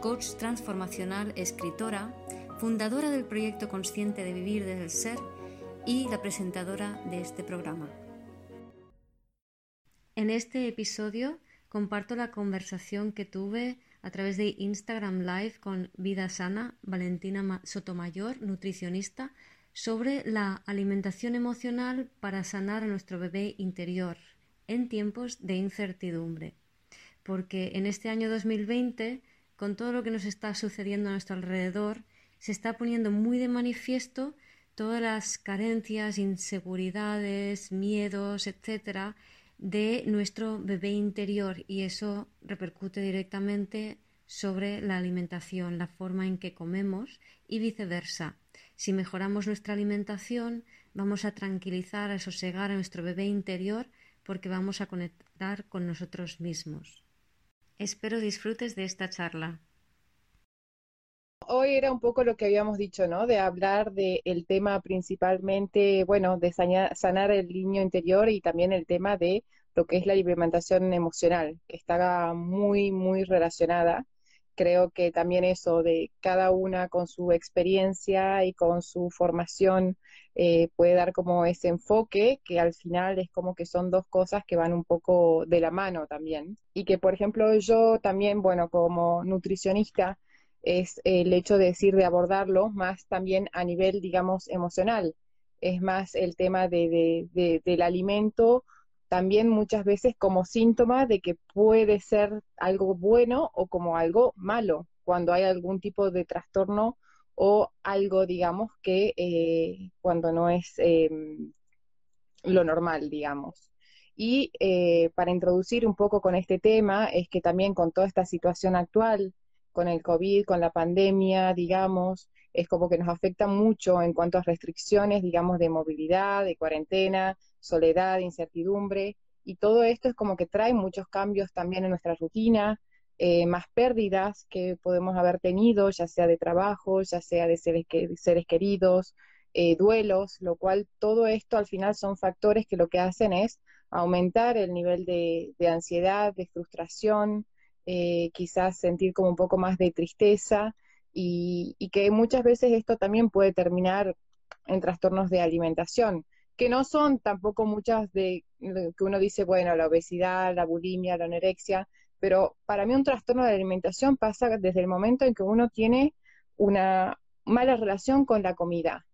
coach transformacional, escritora, fundadora del proyecto Consciente de Vivir desde el Ser y la presentadora de este programa. En este episodio comparto la conversación que tuve a través de Instagram Live con Vida Sana, Valentina Sotomayor, nutricionista, sobre la alimentación emocional para sanar a nuestro bebé interior en tiempos de incertidumbre. Porque en este año 2020, con todo lo que nos está sucediendo a nuestro alrededor, se está poniendo muy de manifiesto todas las carencias, inseguridades, miedos, etcétera, de nuestro bebé interior y eso repercute directamente sobre la alimentación, la forma en que comemos y viceversa. Si mejoramos nuestra alimentación, vamos a tranquilizar, a sosegar a nuestro bebé interior porque vamos a conectar con nosotros mismos. Espero disfrutes de esta charla. Hoy era un poco lo que habíamos dicho, ¿no? De hablar del tema principalmente, bueno, de sanar el niño interior y también el tema de lo que es la alimentación emocional, que está muy, muy relacionada creo que también eso de cada una con su experiencia y con su formación eh, puede dar como ese enfoque que al final es como que son dos cosas que van un poco de la mano también. Y que, por ejemplo, yo también, bueno, como nutricionista, es el hecho de decir de abordarlo más también a nivel, digamos, emocional. Es más el tema de, de, del alimento también muchas veces como síntoma de que puede ser algo bueno o como algo malo cuando hay algún tipo de trastorno o algo, digamos, que eh, cuando no es em, lo normal, digamos. Y eh, para introducir un poco con este tema, es que también con toda esta situación actual, con el COVID, con la pandemia, digamos, es como que nos afecta mucho en cuanto a restricciones, digamos, de movilidad, de cuarentena, soledad, incertidumbre, y todo esto es como que trae muchos cambios también en nuestra rutina, eh, más pérdidas que podemos haber tenido, ya sea de trabajo, ya sea de seres, seres queridos, eh, duelos, lo cual todo esto al final son factores que lo que hacen es aumentar el nivel de, ansiedad, de frustración, eh, quizás sentir como un poco más de tristeza y que muchas veces esto también puede terminar en trastornos de alimentación que no son tampoco muchas de que uno dice, bueno, la obesidad, la bulimia, la anorexia, pero para mí un trastorno de alimentación pasa desde el momento en que uno tiene una mala relación con la comida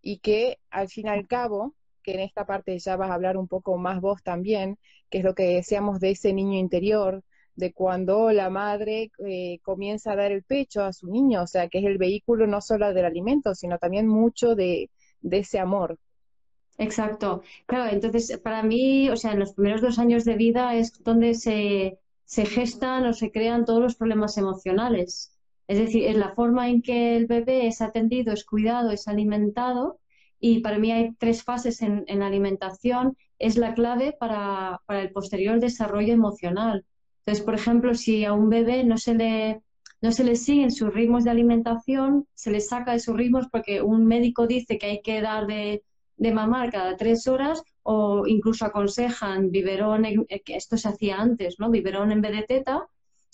y que al fin y al cabo, que en esta parte ya vas a hablar un poco más vos también, que es lo que decíamos de ese niño interior, de cuando la madre eh, comienza a dar el pecho a su niño, o sea, que es el vehículo no solo del alimento, sino también mucho de, de ese amor. Exacto. Claro, entonces para mí, o sea, en los primeros dos años de vida es donde se, se gestan o se crean todos los problemas emocionales. Es decir, es la forma en que el bebé es atendido, es cuidado, es alimentado. Y para mí hay tres fases en, en alimentación. Es la clave para, para el posterior desarrollo emocional. Entonces, por ejemplo, si a un bebé no se le no se le siguen sus ritmos de alimentación, se le saca de sus ritmos porque un médico dice que hay que darle de mamar cada tres horas o incluso aconsejan biberón, eh, esto se hacía antes, ¿no? Biberón en vez de teta,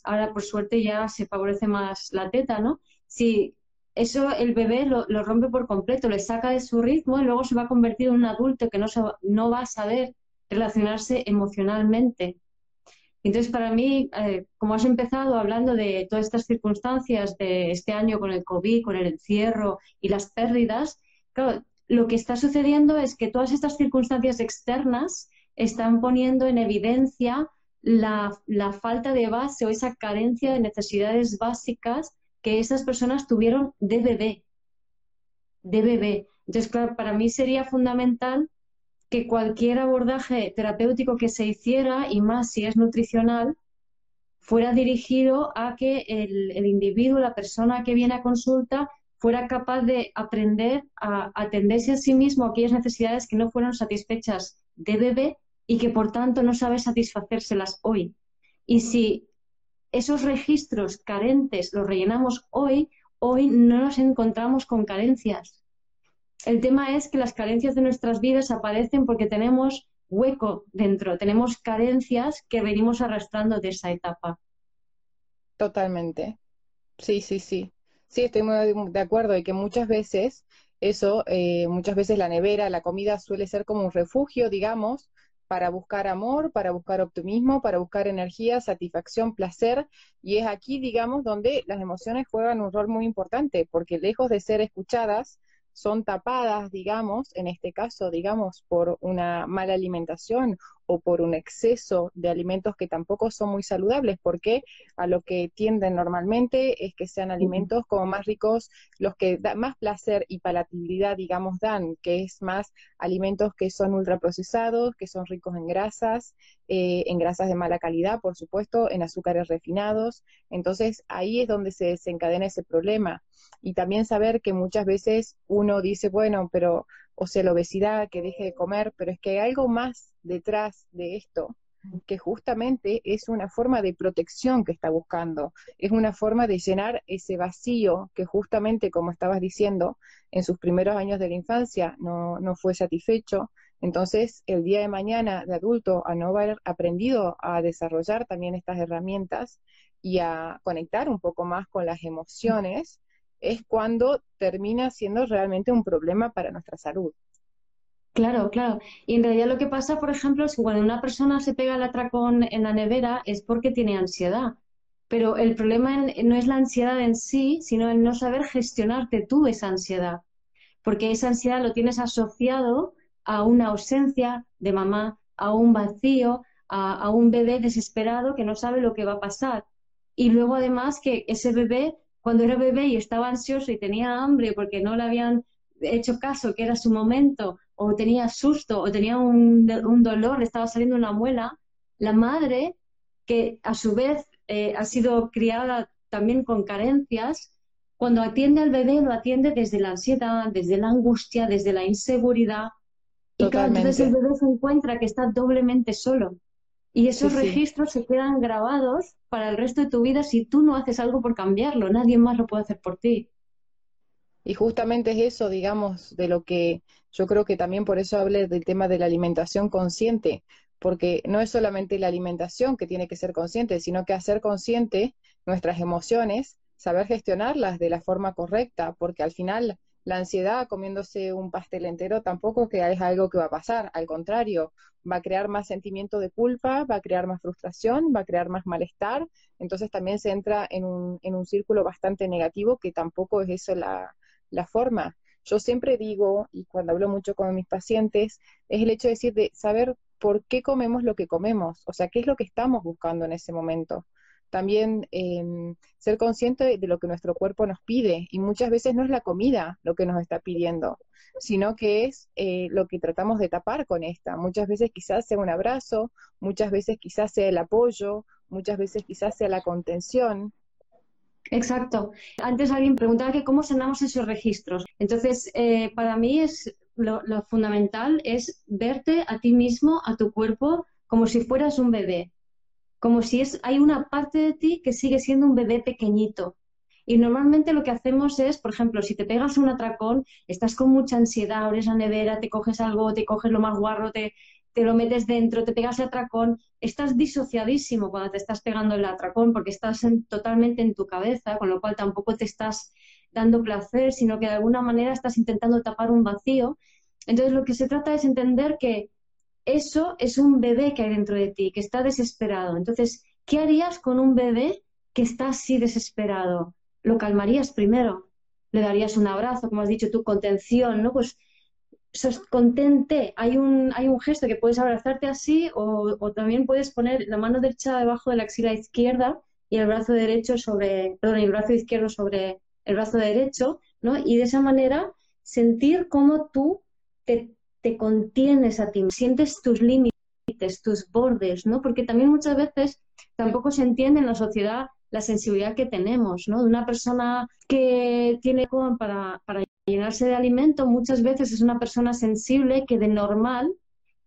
ahora por suerte ya se favorece más la teta, ¿no? Si eso el bebé lo, rompe por completo, le saca de su ritmo y luego se va a convertir en un adulto que no, no va a saber relacionarse emocionalmente. Entonces, para mí, eh, como has empezado hablando de todas estas circunstancias de este año con el COVID, con el encierro y las pérdidas, claro, lo que está sucediendo es que todas estas circunstancias externas están poniendo en evidencia la, falta de base o esa carencia de necesidades básicas que esas personas tuvieron de bebé. De bebé. Entonces, claro, para mí sería fundamental que cualquier abordaje terapéutico que se hiciera, y más si es nutricional, fuera dirigido a que el, individuo, la persona que viene a consulta, fuera capaz de aprender a atenderse a sí mismo a aquellas necesidades que no fueron satisfechas de bebé y que por tanto no sabe satisfacérselas hoy. Y si esos registros carentes los rellenamos hoy, hoy no nos encontramos con carencias. El tema es que las carencias de nuestras vidas aparecen porque tenemos hueco dentro, tenemos carencias que venimos arrastrando de esa etapa. Totalmente. Sí, sí, sí. Sí, estoy muy de acuerdo y que muchas veces eso, eh, muchas veces la nevera, la comida suele ser como un refugio, digamos, para buscar amor, para buscar optimismo, para buscar energía, satisfacción, placer. Y es aquí, digamos, donde las emociones juegan un rol muy importante, porque lejos de ser escuchadas, son tapadas, digamos, en este caso, digamos, por una mala alimentación o por un exceso de alimentos que tampoco son muy saludables, porque a lo que tienden normalmente es que sean alimentos como más ricos, los que dan más placer y palatabilidad, digamos, dan, que es más alimentos que son ultraprocesados, que son ricos en grasas, eh, en grasas de mala calidad, por supuesto, en azúcares refinados. Entonces, ahí es donde se desencadena ese problema y también saber que muchas veces uno dice, bueno, pero, o sea, la obesidad, que deje de comer, pero es que hay algo más detrás de esto, que justamente es una forma de protección que está buscando, es una forma de llenar ese vacío que justamente, como estabas diciendo, en sus primeros años de la infancia no, no fue satisfecho. Entonces, el día de mañana de adulto, a no haber aprendido a desarrollar también estas herramientas y a conectar un poco más con las emociones, es cuando termina siendo realmente un problema para nuestra salud. Claro, claro. Y en realidad lo que pasa, por ejemplo, es que cuando una persona se pega el atracón en la nevera es porque tiene ansiedad. Pero el problema no es la ansiedad en sí, sino el no saber gestionarte tú esa ansiedad. Porque esa ansiedad lo tienes asociado a una ausencia de mamá, a un vacío, a, a un bebé desesperado que no sabe lo que va a pasar. Y luego además que ese bebé cuando era bebé y estaba ansioso y tenía hambre porque no le habían hecho caso, que era su momento, o tenía susto, o tenía un, dolor, le estaba saliendo una muela, la madre, que a su vez eh, ha sido criada también con carencias, cuando atiende al bebé lo atiende desde la ansiedad, desde la angustia, desde la inseguridad. Y claro, entonces el bebé se encuentra que está doblemente solo. Y esos registros se quedan grabados para el resto de tu vida si tú no haces algo por cambiarlo. Nadie más lo puede hacer por ti. Y justamente es eso, digamos, de lo que yo creo que también por eso hablé del tema de la alimentación consciente, porque no es solamente la alimentación que tiene que ser consciente, sino que hacer consciente nuestras emociones, saber gestionarlas de la forma correcta, porque al final la ansiedad comiéndose un pastel entero tampoco que es algo que va a pasar, al contrario, va a crear más sentimiento de culpa, va a crear más frustración, va a crear más malestar, entonces también se entra en un, en un círculo bastante negativo que tampoco es eso la, la forma. Yo siempre digo, y cuando hablo mucho con mis pacientes, es el hecho de decir, de saber por qué comemos lo que comemos, o sea, qué es lo que estamos buscando en ese momento también em, ser consciente de, lo que nuestro cuerpo nos pide. Y muchas veces no es la comida lo que nos está pidiendo, sino que es eh, lo que tratamos de tapar con esta. Muchas veces quizás sea un abrazo, muchas veces quizás sea el apoyo, muchas veces quizás sea la contención. Exacto. Antes alguien preguntaba que cómo sanamos esos registros. Entonces, eh, para mí es lo, lo fundamental es verte a ti mismo, a tu cuerpo, como si fueras un bebé como si es, hay una parte de ti que sigue siendo un bebé pequeñito. Y normalmente lo que hacemos es, por ejemplo, si te pegas un atracón, estás con mucha ansiedad, abres la nevera, te coges algo, te coges lo más guarro, te, te lo metes dentro, te pegas el atracón, estás disociadísimo cuando te estás pegando el atracón porque estás totalmente en tu cabeza, con lo cual tampoco te estás dando placer, sino que de alguna manera estás intentando tapar un vacío. Entonces lo que se trata es entender que eso es un bebé que hay dentro de ti, que está desesperado. Entonces, ¿qué harías con un bebé que está así desesperado? Lo calmarías primero, le darías un abrazo, como has dicho tu contención, ¿no? Pues contente. Hay un, hay un gesto que puedes abrazarte así o, o, también puedes poner la mano derecha debajo de la axila izquierda y el brazo derecho sobre, perdón, el brazo izquierdo sobre el brazo derecho, ¿no? Y de esa manera sentir cómo tú te te contienes a ti, sientes tus límites, tus bordes, ¿no? Porque también muchas veces tampoco se entiende en la sociedad la sensibilidad que tenemos, ¿no? De una persona que tiene para, para llenarse de alimento, muchas veces es una persona sensible que de normal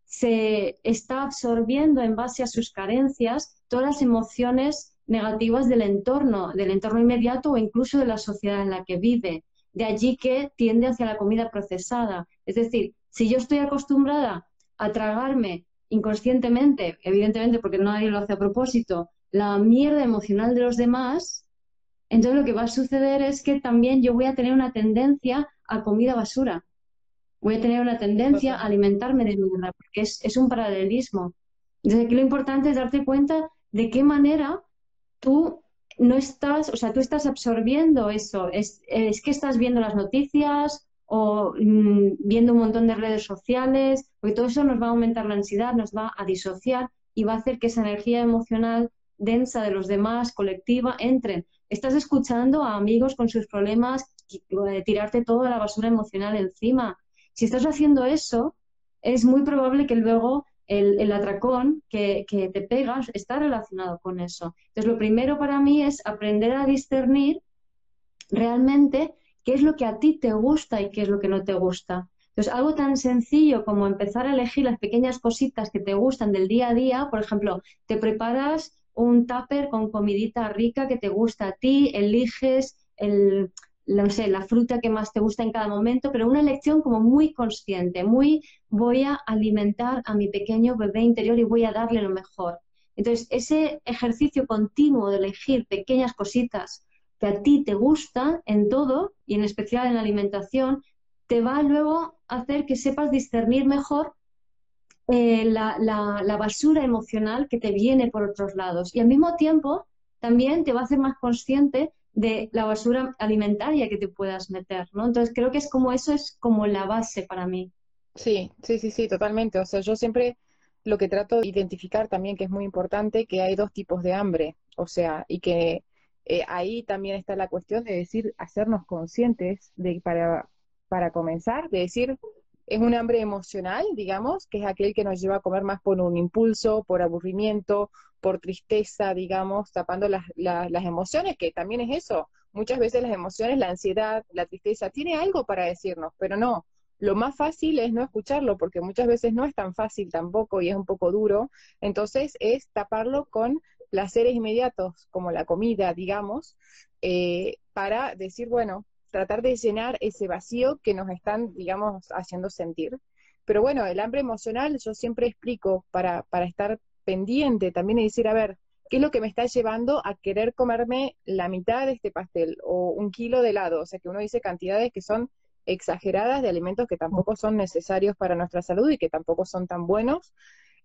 se está absorbiendo en base a sus carencias todas las emociones negativas del entorno, del entorno inmediato o incluso de la sociedad en la que vive. De allí que tiende hacia la comida procesada. Es decir, si yo estoy acostumbrada a tragarme inconscientemente, evidentemente porque nadie lo hace a propósito, la mierda emocional de los demás, entonces lo que va a suceder es que también yo voy a tener una tendencia a comida basura. Voy a tener una tendencia a alimentarme de mierda, porque es, un paralelismo. Entonces aquí lo importante es darte cuenta de qué manera tú no estás, o sea, tú estás absorbiendo eso. Es, es que estás viendo las noticias o mm, viendo un montón de redes sociales, porque todo eso nos va a aumentar la ansiedad, nos va a disociar y va a hacer que esa energía emocional densa de los demás, colectiva, entren. Estás escuchando a amigos con sus problemas, de tirarte toda la basura emocional encima. Si estás haciendo eso, es muy probable que luego el, atracón que, que, te pegas está relacionado con eso. Entonces, lo primero para mí es aprender a discernir realmente qué es lo que a ti te gusta y qué es lo que no te gusta. Entonces, algo tan sencillo como empezar a elegir las pequeñas cositas que te gustan del día a día, por ejemplo, te preparas un tupper con comidita rica que te gusta a ti, eliges el, no sé, la fruta que más te gusta en cada momento, pero una elección como muy consciente, muy voy a alimentar a mi pequeño bebé interior y voy a darle lo mejor. Entonces, ese ejercicio continuo de elegir pequeñas cositas que a ti te gustan en todo y en especial en la alimentación, te va luego a hacer que sepas discernir mejor eh, la, la, basura emocional que te viene por otros lados. Y al mismo tiempo también te va a hacer más consciente de la basura alimentaria que te puedas meter, ¿no? Entonces creo que es como eso es como la base para mí. Sí, sí, sí, sí, totalmente. O sea, yo siempre lo que trato de identificar también, que es muy importante, que hay dos tipos de hambre. O sea, y que eh, ahí también está la cuestión de decir, hacernos conscientes de para, para comenzar, de decir, es un hambre emocional, digamos, que es aquel que nos lleva a comer más por un impulso, por aburrimiento, por tristeza, digamos, tapando las, las, emociones, que también es eso. Muchas veces las emociones, la ansiedad, la tristeza, tiene algo para decirnos, pero no. Lo más fácil es no escucharlo, porque muchas veces no es tan fácil tampoco y es un poco duro. Entonces es taparlo con placeres inmediatos, como la comida, digamos, eh, para decir, bueno, tratar de llenar ese vacío que nos están, digamos, haciendo sentir. Pero bueno, el hambre emocional yo siempre explico para, para estar pendiente también y decir, a ver, ¿qué es lo que me está llevando a querer comerme la mitad de este pastel o un kilo de helado? O sea, que uno dice cantidades que son exageradas de alimentos que tampoco son necesarios para nuestra salud y que tampoco son tan buenos.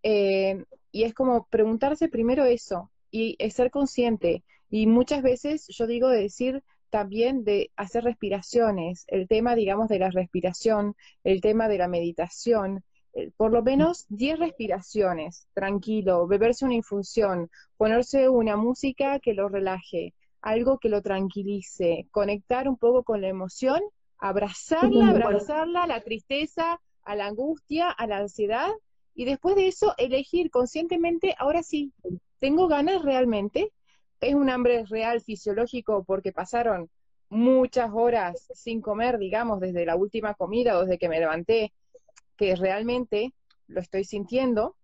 Eh, y es como preguntarse primero eso y ser consciente. Y muchas veces yo digo de decir, también de hacer respiraciones, el tema, digamos, de la respiración, el tema de la meditación, eh, por lo menos 10 respiraciones, tranquilo, beberse una infusión, ponerse una música que lo relaje, algo que lo tranquilice, conectar un poco con la emoción, abrazarla, abrazarla, a la tristeza, a la angustia, a la ansiedad, y después de eso elegir conscientemente, ahora sí, tengo ganas realmente es un hambre real fisiológico porque pasaron muchas horas sin comer, digamos, desde la última comida o desde que me levanté, que realmente lo estoy sintiendo,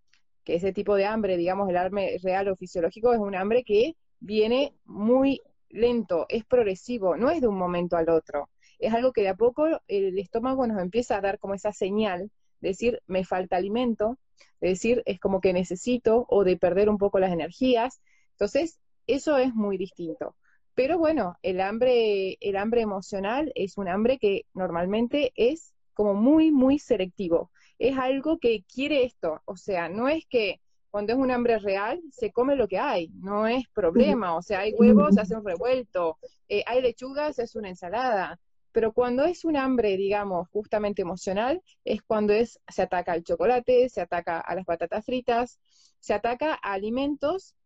que ese tipo de hambre, digamos, el hambre real o fisiológico es un hambre que viene muy lento, es progresivo, no es de un momento al otro. Es algo que de a poco el estómago nos empieza a dar como esa señal, de decir, me falta alimento, de decir, es como que necesito o de perder un poco las energías. Entonces, eso es muy distinto. Pero bueno, el hambre, el hambre emocional es un hambre que normalmente es como muy, muy selectivo. Es algo que quiere esto. O sea, no es que cuando es un hambre real se come lo que hay, no es problema. O sea, hay huevos, se hace un revuelto, eh, hay lechugas, hace una ensalada. Pero cuando es un hambre, digamos, justamente emocional, es cuando es, se ataca al chocolate, se ataca a las patatas fritas, se ataca a alimentos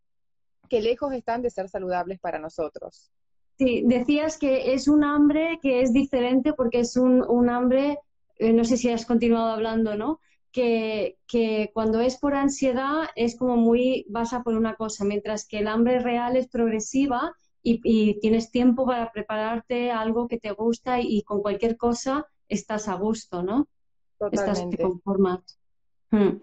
que lejos están de ser saludables para nosotros. Sí, decías que es un hambre que es diferente porque es un, hambre, eh, no sé si has continuado hablando, ¿no? que, cuando es por ansiedad es como muy basa por una cosa, mientras que el hambre real es progresiva y, tienes tiempo para prepararte algo que te gusta y, con cualquier cosa estás a gusto, ¿no? Estás te conformas. Hmm.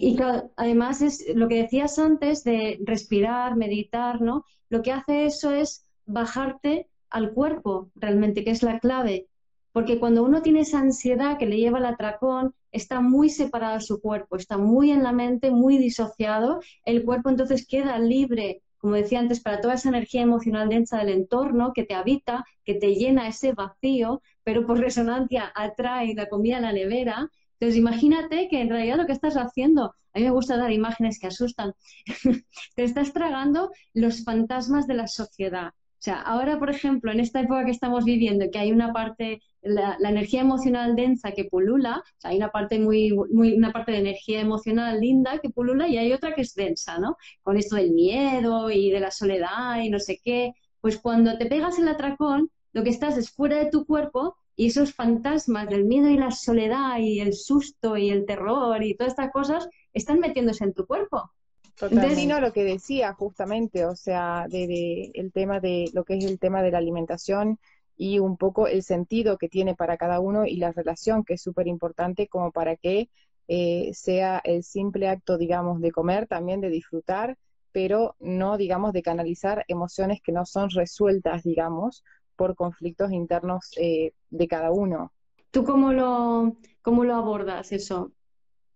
Y además es lo que decías antes de respirar, meditar, ¿no? Lo que hace eso es bajarte al cuerpo realmente, que es la clave. Porque cuando uno tiene esa ansiedad que le lleva al atracón, está muy separado su cuerpo, está muy en la mente, muy disociado. El cuerpo entonces queda libre, como decía antes, para toda esa energía emocional densa del entorno que te habita, que te llena ese vacío, pero por resonancia atrae la comida a la nevera. Entonces imagínate que en realidad lo que estás haciendo, a mí me gusta dar imágenes que asustan, te estás tragando los fantasmas de la sociedad o sea, ahora, por ejemplo, en esta época que estamos viviendo, que hay una parte, la, energía emocional densa que pulula, o sea, hay una parte muy, muy, una parte de energía emocional linda que pulula y hay otra que es densa, ¿no? Con esto del miedo y de la soledad y no sé qué. Pues cuando te pegas el atracón, lo que estás es fuera de tu cuerpo y esos fantasmas del miedo y la soledad y el susto y el terror y todas estas cosas están metiéndose en tu cuerpo. Totalmente. no, lo que decía justamente, o sea, de, el tema de lo que es el tema de la alimentación y un poco el sentido que tiene para cada uno y la relación que es súper importante como para que eh, sea el simple acto, digamos, de comer, también de disfrutar, pero no, digamos, de canalizar emociones que no son resueltas, digamos, por conflictos internos eh, de cada uno. ¿Tú cómo lo, cómo lo abordas eso?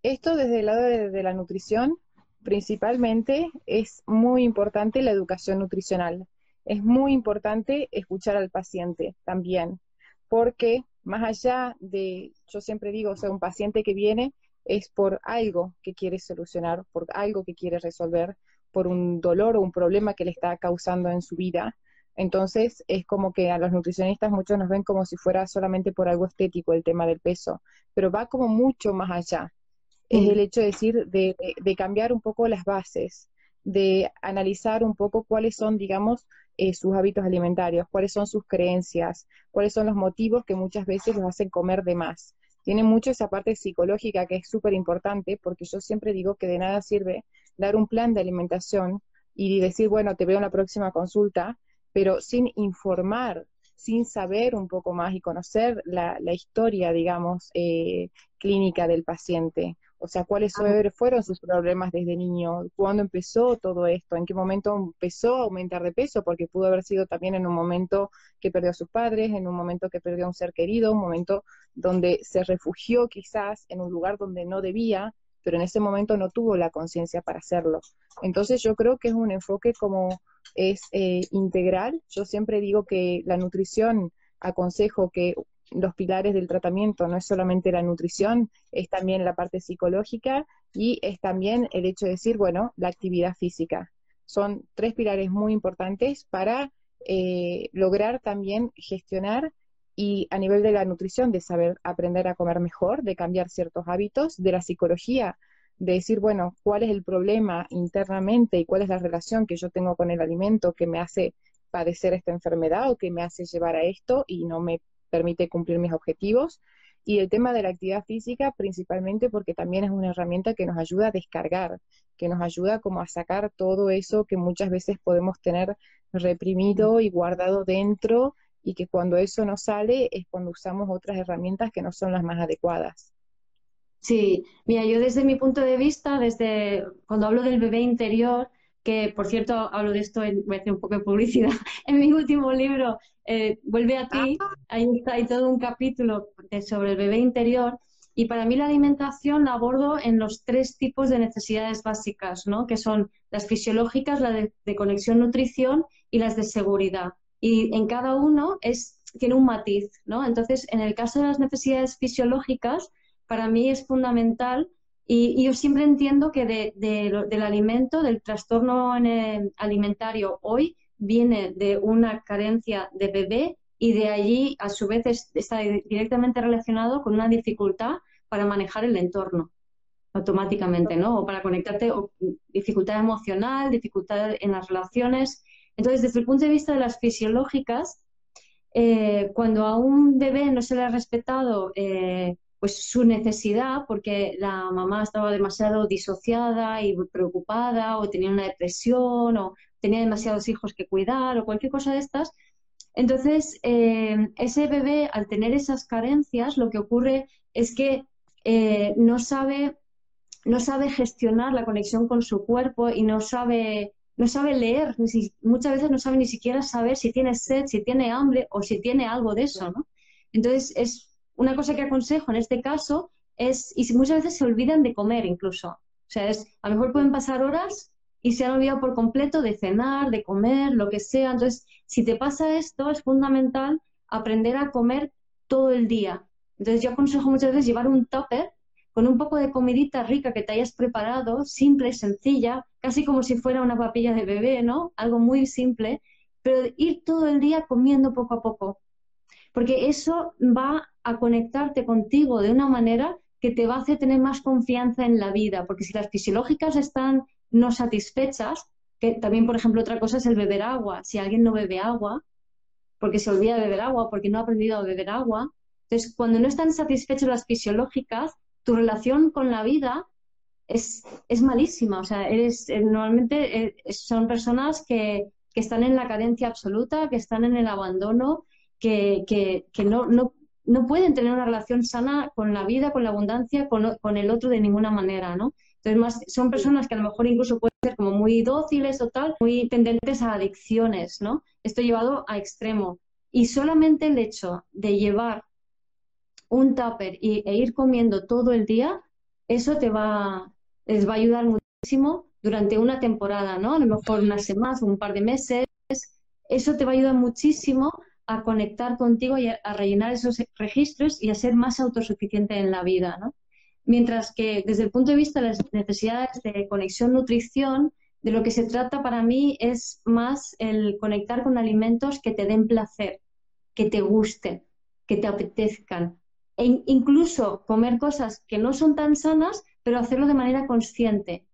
Esto desde el lado de la nutrición, principalmente es muy importante la educación nutricional. Es muy importante escuchar al paciente también, porque más allá de, yo siempre digo, o sea, un paciente que viene es por algo que quiere solucionar, por algo que quiere resolver, por un dolor o un problema que le está causando en su vida. Entonces es como que a los nutricionistas muchos nos ven como si fuera solamente por algo estético el tema del peso, pero va como mucho más allá es el hecho de decir, de, cambiar un poco las bases, de analizar un poco cuáles son, digamos, eh, sus hábitos alimentarios, cuáles son sus creencias, cuáles son los motivos que muchas veces los hacen comer de más. Tiene mucho esa parte psicológica que es súper importante porque yo siempre digo que de nada sirve dar un plan de alimentación y decir, bueno, te veo en la próxima consulta, pero sin informar, sin saber un poco más y conocer la, historia, digamos, eh, clínica del paciente. O sea, cuáles fueron sus problemas desde niño, cuándo empezó todo esto, en qué momento empezó a aumentar de peso, porque pudo haber sido también en un momento que perdió a sus padres, en un momento que perdió a un ser querido, un momento donde se refugió quizás en un lugar donde no debía, pero en ese momento no tuvo la conciencia para hacerlo. Entonces yo creo que es un enfoque como es eh, integral. Yo siempre digo que la nutrición, aconsejo que los pilares del tratamiento no es solamente la nutrición, es también la parte psicológica y es también el hecho de decir, bueno, la actividad física. Son tres pilares muy importantes para eh, lograr también gestionar y a nivel de la nutrición, de saber aprender a comer mejor, de cambiar ciertos hábitos, de la psicología, de decir, bueno, cuál es el problema internamente y cuál es la relación que yo tengo con el alimento que me hace padecer esta enfermedad o que me hace llevar a esto y no me permite cumplir mis objetivos. Y el tema de la actividad física, principalmente porque también es una herramienta que nos ayuda a descargar, que nos ayuda como a sacar todo eso que muchas veces podemos tener reprimido y guardado dentro y que cuando eso no sale es cuando usamos otras herramientas que no son las más adecuadas. Sí, mira, yo desde mi punto de vista, desde cuando hablo del bebé interior, que por cierto hablo de esto, en, voy a hacer un poco de publicidad, en mi último libro, eh, Vuelve a ti, ah. ahí está, hay todo un capítulo sobre el bebé interior. Y para mí la alimentación la abordo en los tres tipos de necesidades básicas, ¿no? que son las fisiológicas, las de, de conexión nutrición y las de seguridad. Y en cada uno es, tiene un matiz. ¿no? Entonces, en el caso de las necesidades fisiológicas, para mí es fundamental y, yo siempre entiendo que del alimento, del trastorno alimentario hoy, viene de una carencia de bebé y de allí, a su vez, está directamente relacionado con una dificultad para manejar el entorno automáticamente, ¿no? O para conectarte, o dificultad emocional, dificultad en las relaciones. Entonces, desde el punto de vista de las fisiológicas, eh, cuando a un bebé no se le ha respetado eh, pues su necesidad, porque la mamá estaba demasiado disociada y preocupada, o tenía una depresión, o tenía demasiados hijos que cuidar, o cualquier cosa de estas. Entonces, eh, ese bebé, al tener esas carencias, lo que ocurre es que eh, no sabe no sabe gestionar la conexión con su cuerpo y no sabe, no sabe leer, muchas veces no sabe ni siquiera saber si tiene sed, si tiene hambre o si tiene algo de eso. Entonces, es una cosa que aconsejo en este caso es, y muchas veces se olvidan de comer incluso. O sea, es, a lo mejor pueden pasar horas y se han olvidado por completo de cenar, de comer, lo que sea. Entonces, si te pasa esto, es fundamental aprender a comer todo el día. Entonces, yo aconsejo muchas veces llevar un tupper con un poco de comidita rica que te hayas preparado, simple, sencilla, casi como si fuera una papilla de bebé, ¿no? Algo muy simple, pero ir todo el día comiendo poco a poco, porque eso va a conectarte contigo de una manera que te va a hacer tener más confianza en la vida, porque si las fisiológicas están no satisfechas, que también, por ejemplo, otra cosa es el beber agua. Si alguien no bebe agua, porque se olvida de beber agua, porque no ha aprendido a beber agua, entonces cuando no están satisfechas las fisiológicas, tu relación con la vida es, es malísima. O sea, eres, eh, normalmente eh, son personas que, que, están en la carencia absoluta, que están en el abandono, que, que, que no, no, no, pueden tener una relación sana con la vida, con la abundancia, con, con el otro de ninguna manera, ¿no? Entonces, más, son personas que a lo mejor incluso pueden ser como muy dóciles o tal, muy tendentes a adicciones, ¿no? Esto llevado a extremo. Y solamente el hecho de llevar un tupper y, e ir comiendo todo el día, eso te va, les va a ayudar muchísimo durante una temporada, ¿no? A lo mejor unas semanas, un par de meses. Eso te va a ayudar muchísimo a conectar contigo y a, rellenar esos registros y a ser más autosuficiente en la vida, ¿no? Mientras que desde el punto de vista de las necesidades de conexión nutrición, de lo que se trata para mí es más el conectar con alimentos que te den placer, que te gusten, que te apetezcan, e incluso comer cosas que no son tan sanas, pero hacerlo de manera consciente,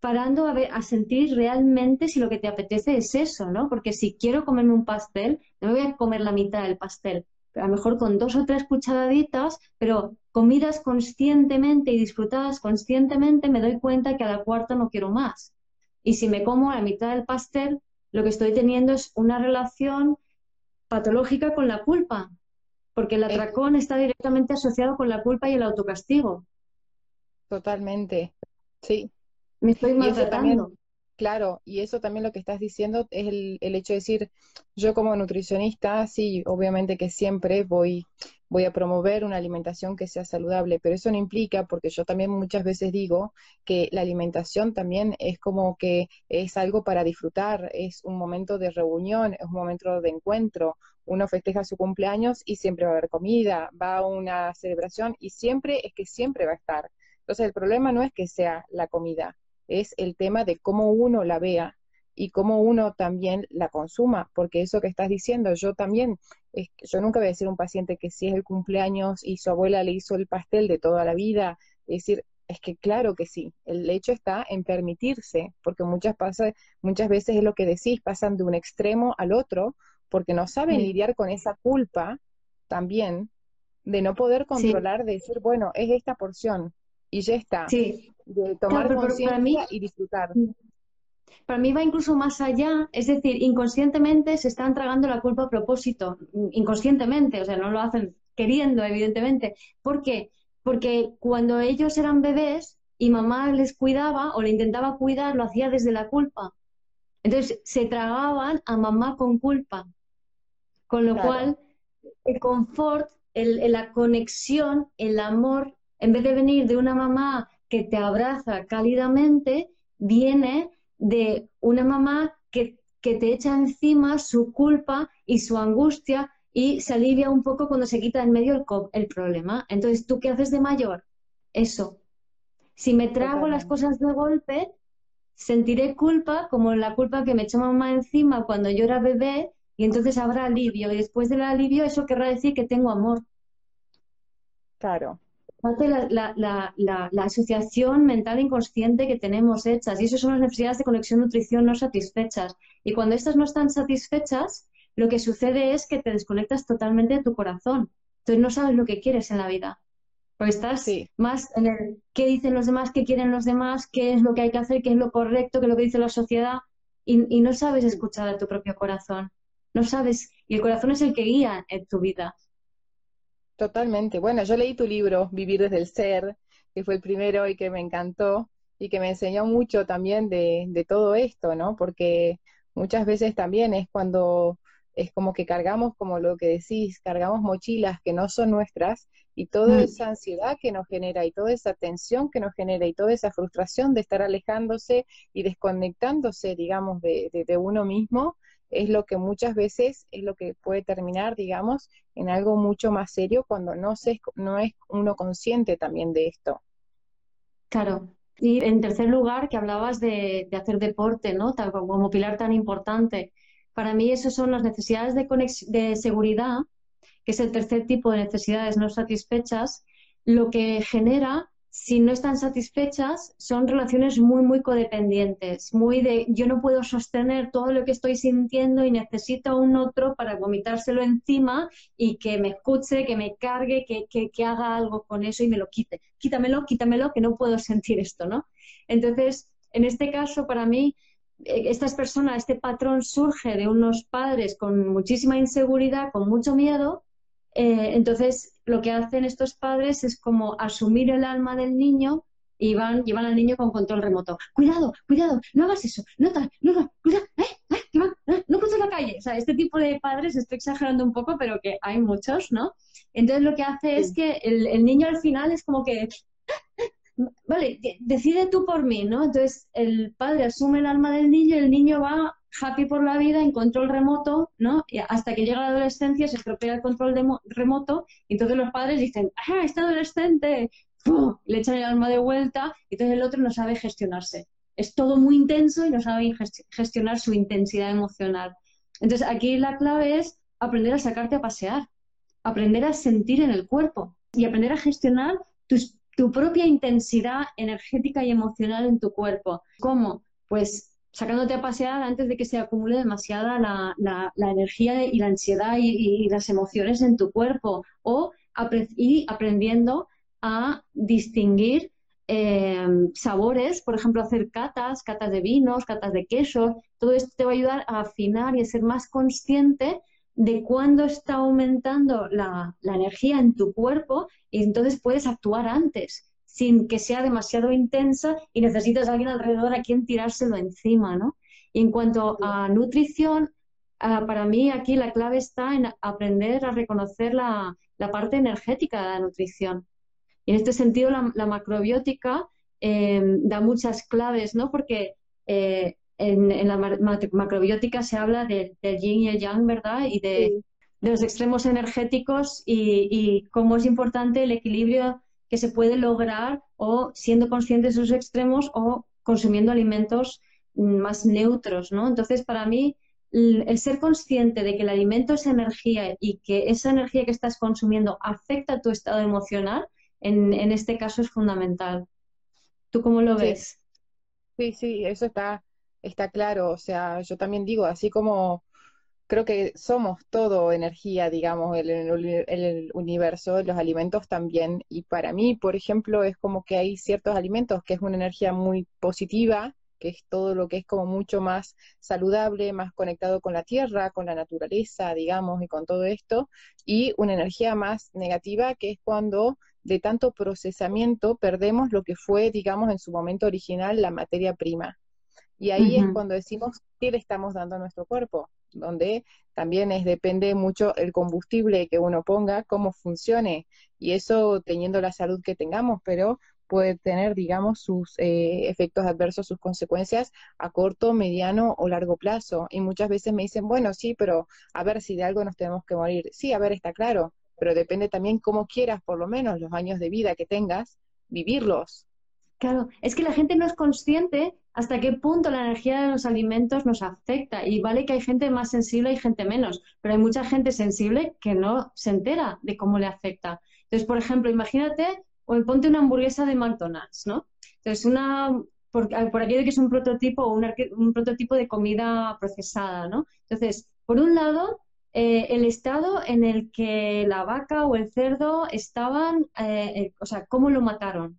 parando a, ver, a sentir realmente si lo que te apetece es eso, ¿no? Porque si quiero comerme un pastel, no me voy a comer la mitad del pastel, a lo mejor con dos o tres cucharaditas, pero comidas conscientemente y disfrutadas conscientemente, me doy cuenta que a la cuarta no quiero más. Y si me como la mitad del pastel, lo que estoy teniendo es una relación patológica con la culpa, porque el atracón está directamente asociado con la culpa y el autocastigo. Totalmente, sí. Me estoy maltratando. Claro, y eso también lo que estás diciendo es el, el, hecho de decir, yo como nutricionista, sí, obviamente que siempre voy, voy a promover una alimentación que sea saludable, pero eso no implica, porque yo también muchas veces digo que la alimentación también es como que es algo para disfrutar, es un momento de reunión, es un momento de encuentro, uno festeja su cumpleaños y siempre va a haber comida, va a una celebración y siempre es que siempre va a estar. Entonces el problema no es que sea la comida, es el tema de cómo uno la vea y cómo uno también la consuma, porque eso que estás diciendo, yo también, es, yo nunca voy a decir a un paciente que si es el cumpleaños y su abuela le hizo el pastel de toda la vida, es decir, es que claro que sí, el hecho está en permitirse, porque muchas, muchas veces es lo que decís, pasan de un extremo al otro, porque no saben lidiar con esa culpa también de no poder controlar, de decir, bueno, es esta porción y ya está. Sí de tomar conciencia y disfrutar. Para mí va incluso más allá, es decir, inconscientemente se están tragando la culpa a propósito, inconscientemente, o sea, no lo hacen queriendo, evidentemente. ¿Por qué? Porque cuando ellos eran bebés y mamá les cuidaba o le intentaba cuidar, lo hacía desde la culpa. Entonces se tragaban a mamá con culpa. Con lo cual, el confort, el, la conexión, el amor, en vez de venir de una mamá que te abraza cálidamente viene de una mamá que, te echa encima su culpa y su angustia y se alivia un poco cuando se quita en medio el, el problema. Entonces, ¿tú qué haces de mayor? Eso. Si me trago las cosas de golpe, sentiré culpa como la culpa que me echó mamá encima cuando yo era bebé y entonces habrá alivio. Y después del alivio eso querrá decir que tengo amor. Claro, la, la, la, asociación mental inconsciente que tenemos hechas. Y eso son las necesidades de conexión nutrición no satisfechas. Y cuando estas no están satisfechas, lo que sucede es que te desconectas totalmente de tu corazón. Entonces no sabes lo que quieres en la vida. Porque estás más en el qué dicen los demás, qué quieren los demás, qué es lo que hay que hacer, qué es lo correcto, qué es lo que dice la sociedad, y, no sabes escuchar a tu propio corazón. No sabes, y el corazón es el que guía en tu vida. Totalmente. Bueno, yo leí tu libro, Vivir desde el Ser, que fue el primero y que me encantó y que me enseñó mucho también de, de todo esto, ¿no? Porque muchas veces también es cuando es como que cargamos, como lo que decís, cargamos mochilas que no son nuestras y toda mm. esa ansiedad que nos genera y toda esa tensión que nos genera y toda esa frustración de estar alejándose y desconectándose, digamos, de, de, uno mismo, es lo que muchas veces es lo que puede terminar, digamos, en algo mucho más serio cuando no, se, no es uno consciente también de esto. Claro. Y en tercer lugar, que hablabas de, hacer deporte, ¿no? Como pilar tan importante. Para mí, esas son las necesidades de, de seguridad, que es el tercer tipo de necesidades no satisfechas, lo que genera, si no están satisfechas, son relaciones muy, muy codependientes, muy de yo no puedo sostener todo lo que estoy sintiendo y necesito a un otro para vomitárselo encima y que me escuche, que me cargue, que, que, que haga algo con eso y me lo quite. Quítamelo, quítamelo, que no puedo sentir esto, ¿no? Entonces, en este caso, para mí, eh, estas personas, este patrón surge de unos padres con muchísima inseguridad, con mucho miedo, eh, entonces lo que hacen estos padres es como asumir el alma del niño y van, llevan al niño con control remoto. Cuidado, cuidado, no hagas eso, no tal, no, cuidado, eh, eh, no cruces la calle. O sea, este tipo de padres, estoy exagerando un poco, pero que hay muchos, ¿no? Entonces lo que hace es que el, el, niño al final es como que vale, decide tú por mí, ¿no? Entonces el padre asume el alma del niño y el niño va happy por la vida en control remoto, ¿no? Hasta que llega la adolescencia se estropea el control remoto y entonces los padres dicen, ¡ah, este adolescente! Le echan el alma de vuelta y entonces el otro no sabe gestionarse. Es todo muy intenso y no sabe gestionar su intensidad emocional. Entonces aquí la clave es aprender a sacarte a pasear, aprender a sentir en el cuerpo y aprender a gestionar tu propia intensidad energética y emocional en tu cuerpo. ¿Cómo? Pues sacándote a pasear antes de que se acumule demasiada la, energía y la ansiedad y, las emociones en tu cuerpo. O y aprendiendo a distinguir eh, sabores, por ejemplo, hacer catas, catas de vinos, catas de quesos. Todo esto te va a ayudar a afinar y a ser más consciente de cuándo está aumentando la, energía en tu cuerpo y entonces puedes actuar antes, sin que sea demasiado intensa y necesitas a alguien alrededor a quien tirárselo encima, ¿no? Y en cuanto a nutrición, ah, para mí aquí la clave está en aprender a reconocer la, parte energética de la nutrición. Y en este sentido, la, macrobiótica eh, da muchas claves, ¿no? Porque eh, en, la macrobiótica se habla del yin y el yang, ¿verdad? Y de, los extremos energéticos y, cómo es importante el equilibrio que se puede lograr o siendo conscientes de esos extremos o consumiendo alimentos más neutros, ¿no? Entonces, para mí, el ser consciente de que el alimento es energía y que esa energía que estás consumiendo afecta a tu estado emocional, en, este caso es fundamental. ¿Tú cómo lo ves? Sí, sí, eso está está claro, o sea, yo también digo, así como creo que somos todo energía, digamos, el, el, el, universo, los alimentos también, y para mí, por ejemplo, es como que hay ciertos alimentos que es una energía muy positiva, que es todo lo que es como mucho más saludable, más conectado con la tierra, con la naturaleza, digamos, y con todo esto, y una energía más negativa, que es cuando de tanto procesamiento perdemos lo que fue, digamos, en su momento original la materia prima. Y ahí es cuando decimos qué le estamos dando a nuestro cuerpo, donde también es, depende mucho el combustible que uno ponga, cómo funcione, y eso teniendo la salud que tengamos, pero puede tener, digamos, sus eh, efectos adversos, sus consecuencias a corto, mediano o largo plazo. Y muchas veces me dicen, bueno, sí, pero a ver si de algo nos tenemos que morir. Sí, a ver, está claro, pero depende también cómo quieras, por lo menos, los años de vida que tengas, vivirlos. Claro, es que la gente no es consciente hasta qué punto la energía de los alimentos nos afecta. Y vale que hay gente más sensible y gente menos, pero hay mucha gente sensible que no se entera de cómo le afecta. Entonces, por ejemplo, imagínate o ponte una hamburguesa de McDonald's, ¿no? Entonces, una, por, por aquí de que es un prototipo un, un prototipo de comida procesada, ¿no? Entonces, por un lado, eh, el estado en el que la vaca o el cerdo estaban, eh, eh, o sea, cómo lo mataron,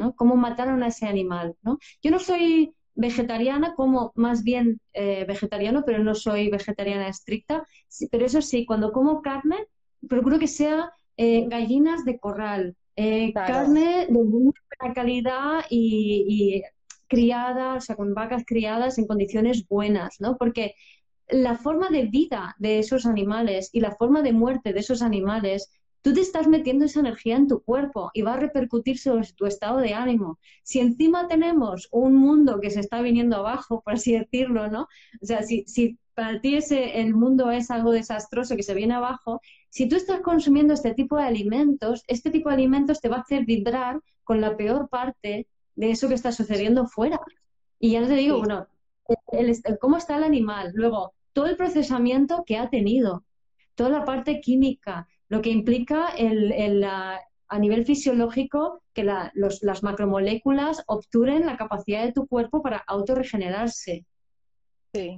¿no? Cómo mataron a ese animal, ¿no? Yo no soy vegetariana, como más bien vegetariano, pero no soy vegetariana estricta, pero eso sí, cuando como carne, procuro que sea gallinas de corral, carne de muy buena calidad y, y criada, o sea, con vacas criadas en condiciones buenas, ¿no? Porque la forma de vida de esos animales y la forma de muerte de esos animales, tú te estás metiendo esa energía en tu cuerpo y va a repercutir sobre tu estado de ánimo. Si encima tenemos un mundo que se está viniendo abajo, por así decirlo, ¿no? O sea, si, si para ti ese, el mundo es algo desastroso que se viene abajo, si tú estás consumiendo este tipo de alimentos, este tipo de alimentos te va a hacer vibrar con la peor parte de eso que está sucediendo fuera. Y ya te digo, bueno, cómo está el animal. Luego, todo el procesamiento que ha tenido, toda la parte química, lo que implica el, a nivel fisiológico que las macromoléculas obturen la capacidad de tu cuerpo para autorregenerarse.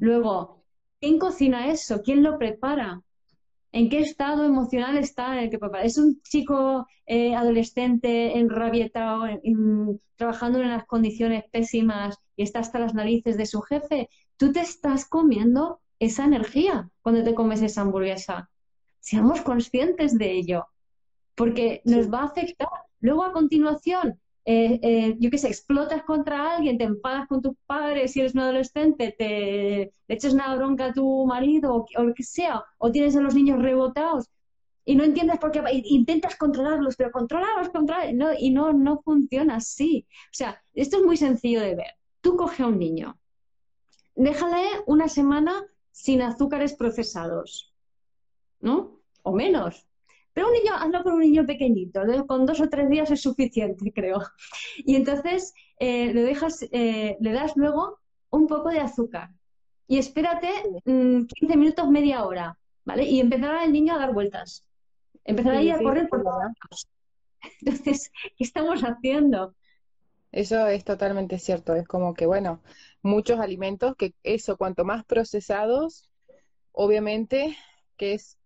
Luego, ¿quién cocina eso? ¿Quién lo prepara? ¿En qué estado emocional está el que prepara? ¿Es un chico eh, adolescente enrabietado, trabajando en unas condiciones pésimas y está hasta las narices de su jefe? Tú te estás comiendo esa energía cuando te comes esa hamburguesa. Seamos conscientes de ello, porque nos va a afectar. Luego, a continuación, eh, eh, yo qué sé, explotas contra alguien, te enfadas con tus padres si eres un adolescente, te le echas una bronca a tu marido o, lo que sea, o tienes a los niños rebotados y no entiendes por qué, intentas controlarlos, pero controlarlos, controlarlos, no, y no, no funciona así. O sea, esto es muy sencillo de ver. Tú coge a un niño, déjale una semana sin azúcares procesados, ¿no? O menos. Pero un niño, hazlo con un niño pequeñito, con dos o tres días es suficiente, creo. Y entonces eh, le, dejas, eh, le das luego un poco de azúcar y espérate 15 mm, minutos, media hora, ¿vale? Y empezará el niño a dar vueltas. Empezará a ir a correr por todos Entonces, ¿qué estamos haciendo? Eso es totalmente cierto. Es como que, bueno, muchos alimentos que eso, cuanto más procesados, obviamente que es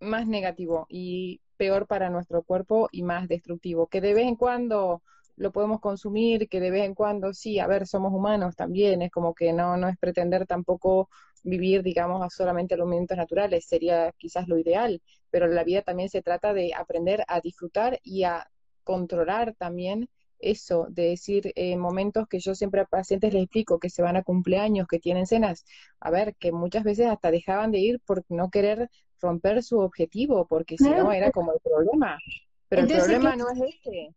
más negativo y peor para nuestro cuerpo y más destructivo. Que de vez en cuando lo podemos consumir, que de vez en cuando sí, a ver, somos humanos también, es como que no, no es pretender tampoco vivir, digamos, a solamente alimentos naturales, sería quizás lo ideal, pero la vida también se trata de aprender a disfrutar y a controlar también eso, de decir eh, momentos que yo siempre a pacientes les explico, que se van a cumpleaños, que tienen cenas, a ver, que muchas veces hasta dejaban de ir por no querer romper su objetivo, porque si no era como el problema. Pero el problema no es este.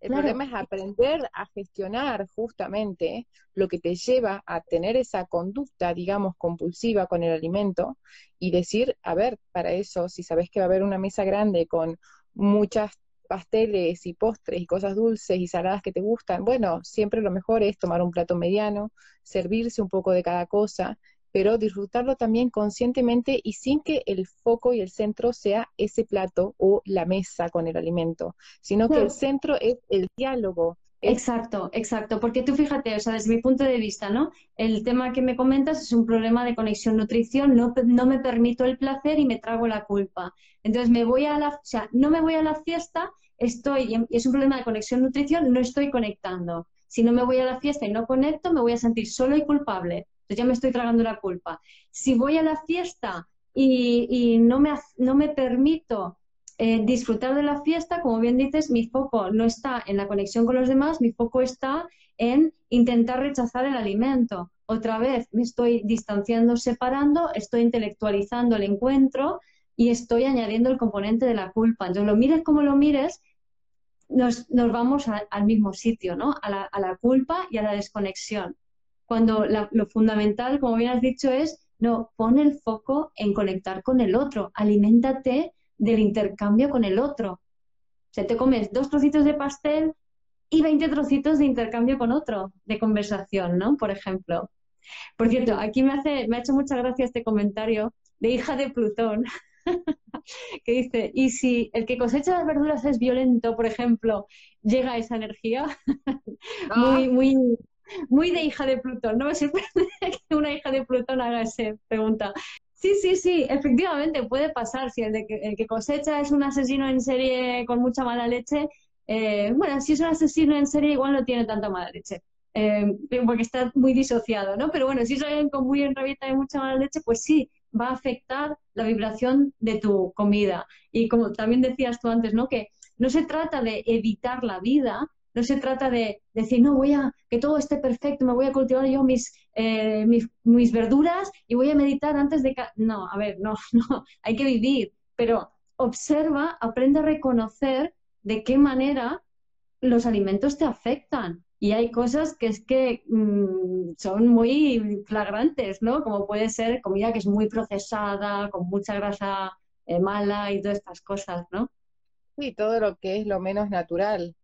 El problema es aprender a gestionar justamente lo que te lleva a tener esa conducta, digamos, compulsiva con el alimento y decir, a ver, para eso, si sabes que va a haber una mesa grande con muchas pasteles y postres y cosas dulces y saladas que te gustan, bueno, siempre lo mejor es tomar un plato mediano, servirse un poco de cada cosa, pero disfrutarlo también conscientemente y sin que el foco y el centro sea ese plato o la mesa con el alimento, sino que el centro es el diálogo, Exacto, exacto, porque tú fíjate, o sea, desde mi punto de vista, ¿no? El tema que me comentas es un problema de conexión-nutrición, no, no me permito el placer y me trago la culpa. Entonces me voy a la, o sea, no me voy a la fiesta, estoy, y es un problema de conexión-nutrición, no estoy conectando. Si no me voy a la fiesta y no conecto, me voy a sentir solo y culpable. Entonces ya me estoy tragando la culpa. Si voy a la fiesta y, no, me, no me permito eh, disfrutar de la fiesta, como bien dices, mi foco no está en la conexión con los demás, mi foco está en intentar rechazar el alimento. Otra vez me estoy distanciando, separando, estoy intelectualizando el encuentro y estoy añadiendo el componente de la culpa. Entonces, lo mires como lo mires, nos, vamos al mismo sitio, ¿no? A la, culpa y a la desconexión. Cuando lo fundamental, como bien has dicho, es, no, pon el foco en conectar con el otro, aliméntate del intercambio con el otro. O sea, te comes dos trocitos de pastel y 20 trocitos de intercambio con otro, de conversación, ¿no? Por ejemplo. Por cierto, aquí me, hace, me ha hecho mucha gracia este comentario de hija de Plutón, que dice, y si el que cosecha las verduras es violento, por ejemplo, llega esa energía, muy, muy, muy de hija de Plutón. No me sorprende que una hija de Plutón haga esa pregunta. Sí, sí, sí, efectivamente puede pasar. Si el, de que, el que cosecha es un asesino en serie con mucha mala leche, eh, bueno, si es un asesino en serie igual no tiene tanta mala leche, eh, porque está muy disociado, ¿no? Pero bueno, si es alguien con muy enrabieta y mucha mala leche, pues sí, va a afectar la vibración de tu comida. Y como también decías tú antes, ¿no? Que no se trata de evitar la vida, no se trata de decir, no, voy a, que todo esté perfecto, me voy a cultivar yo mis, eh, mis, verduras y voy a meditar antes de... No, a ver, no, no, hay que vivir, pero observa, aprende a reconocer de qué manera los alimentos te afectan. Y hay cosas que es que mm, son muy flagrantes, ¿no? Como puede ser comida que es muy procesada, con mucha grasa eh, mala y todas estas cosas, ¿no? Sí, todo lo que es lo menos natural.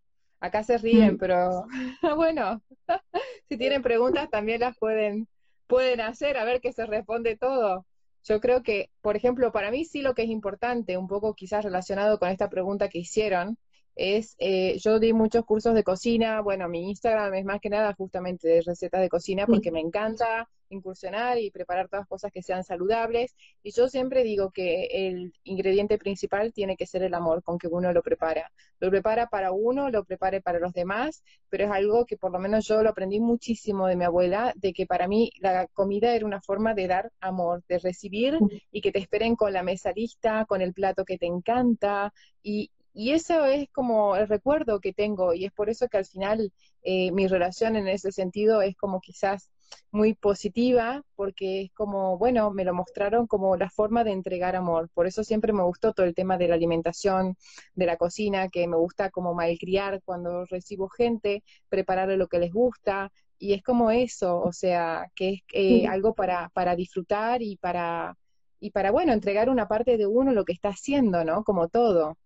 Acá se ríen, mm. pero bueno, si tienen preguntas también las pueden, pueden hacer, a ver qué se responde todo. Yo creo que, por ejemplo, para mí sí lo que es importante, un poco quizás relacionado con esta pregunta que hicieron, es, eh, yo di muchos cursos de cocina, bueno, mi Instagram es más que nada justamente de recetas de cocina porque me encanta incursionar y preparar todas cosas que sean saludables. Y yo siempre digo que el ingrediente principal tiene que ser el amor con que uno lo prepara. Lo prepara para uno, lo prepare para los demás, pero es algo que por lo menos yo lo aprendí muchísimo de mi abuela, de que para mí la comida era una forma de dar amor, de recibir y que te esperen con la mesa lista, con el plato que te encanta. Y, y eso es como el recuerdo que tengo y es por eso que al final eh, mi relación en ese sentido es como quizás muy positiva porque es como, bueno, me lo mostraron como la forma de entregar amor. Por eso siempre me gustó todo el tema de la alimentación, de la cocina, que me gusta como malcriar cuando recibo gente, prepararle lo que les gusta. Y es como eso, o sea, que es eh, algo para, para disfrutar y para, y para, bueno, entregar una parte de uno lo que está haciendo, ¿no? Como todo.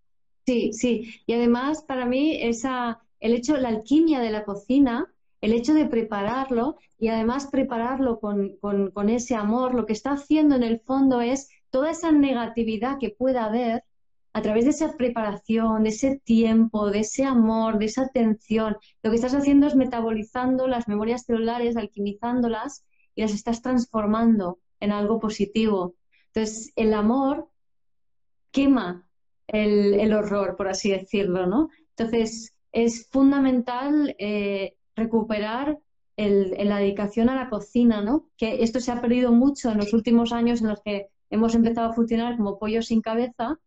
Sí, sí. Y además, para mí, esa, el hecho, la alquimia de la cocina, el hecho de prepararlo y además prepararlo con, con, ese amor, lo que está haciendo en el fondo es toda esa negatividad que pueda haber a través de esa preparación, de ese tiempo, de ese amor, de esa atención, lo que estás haciendo es metabolizando las memorias celulares, alquimizándolas y las estás transformando en algo positivo. Entonces, el amor quema el, horror, por así decirlo, ¿no? Entonces, es fundamental eh, recuperar la dedicación a la cocina, ¿no? Que esto se ha perdido mucho en los últimos años en los que hemos empezado a funcionar como pollos sin cabeza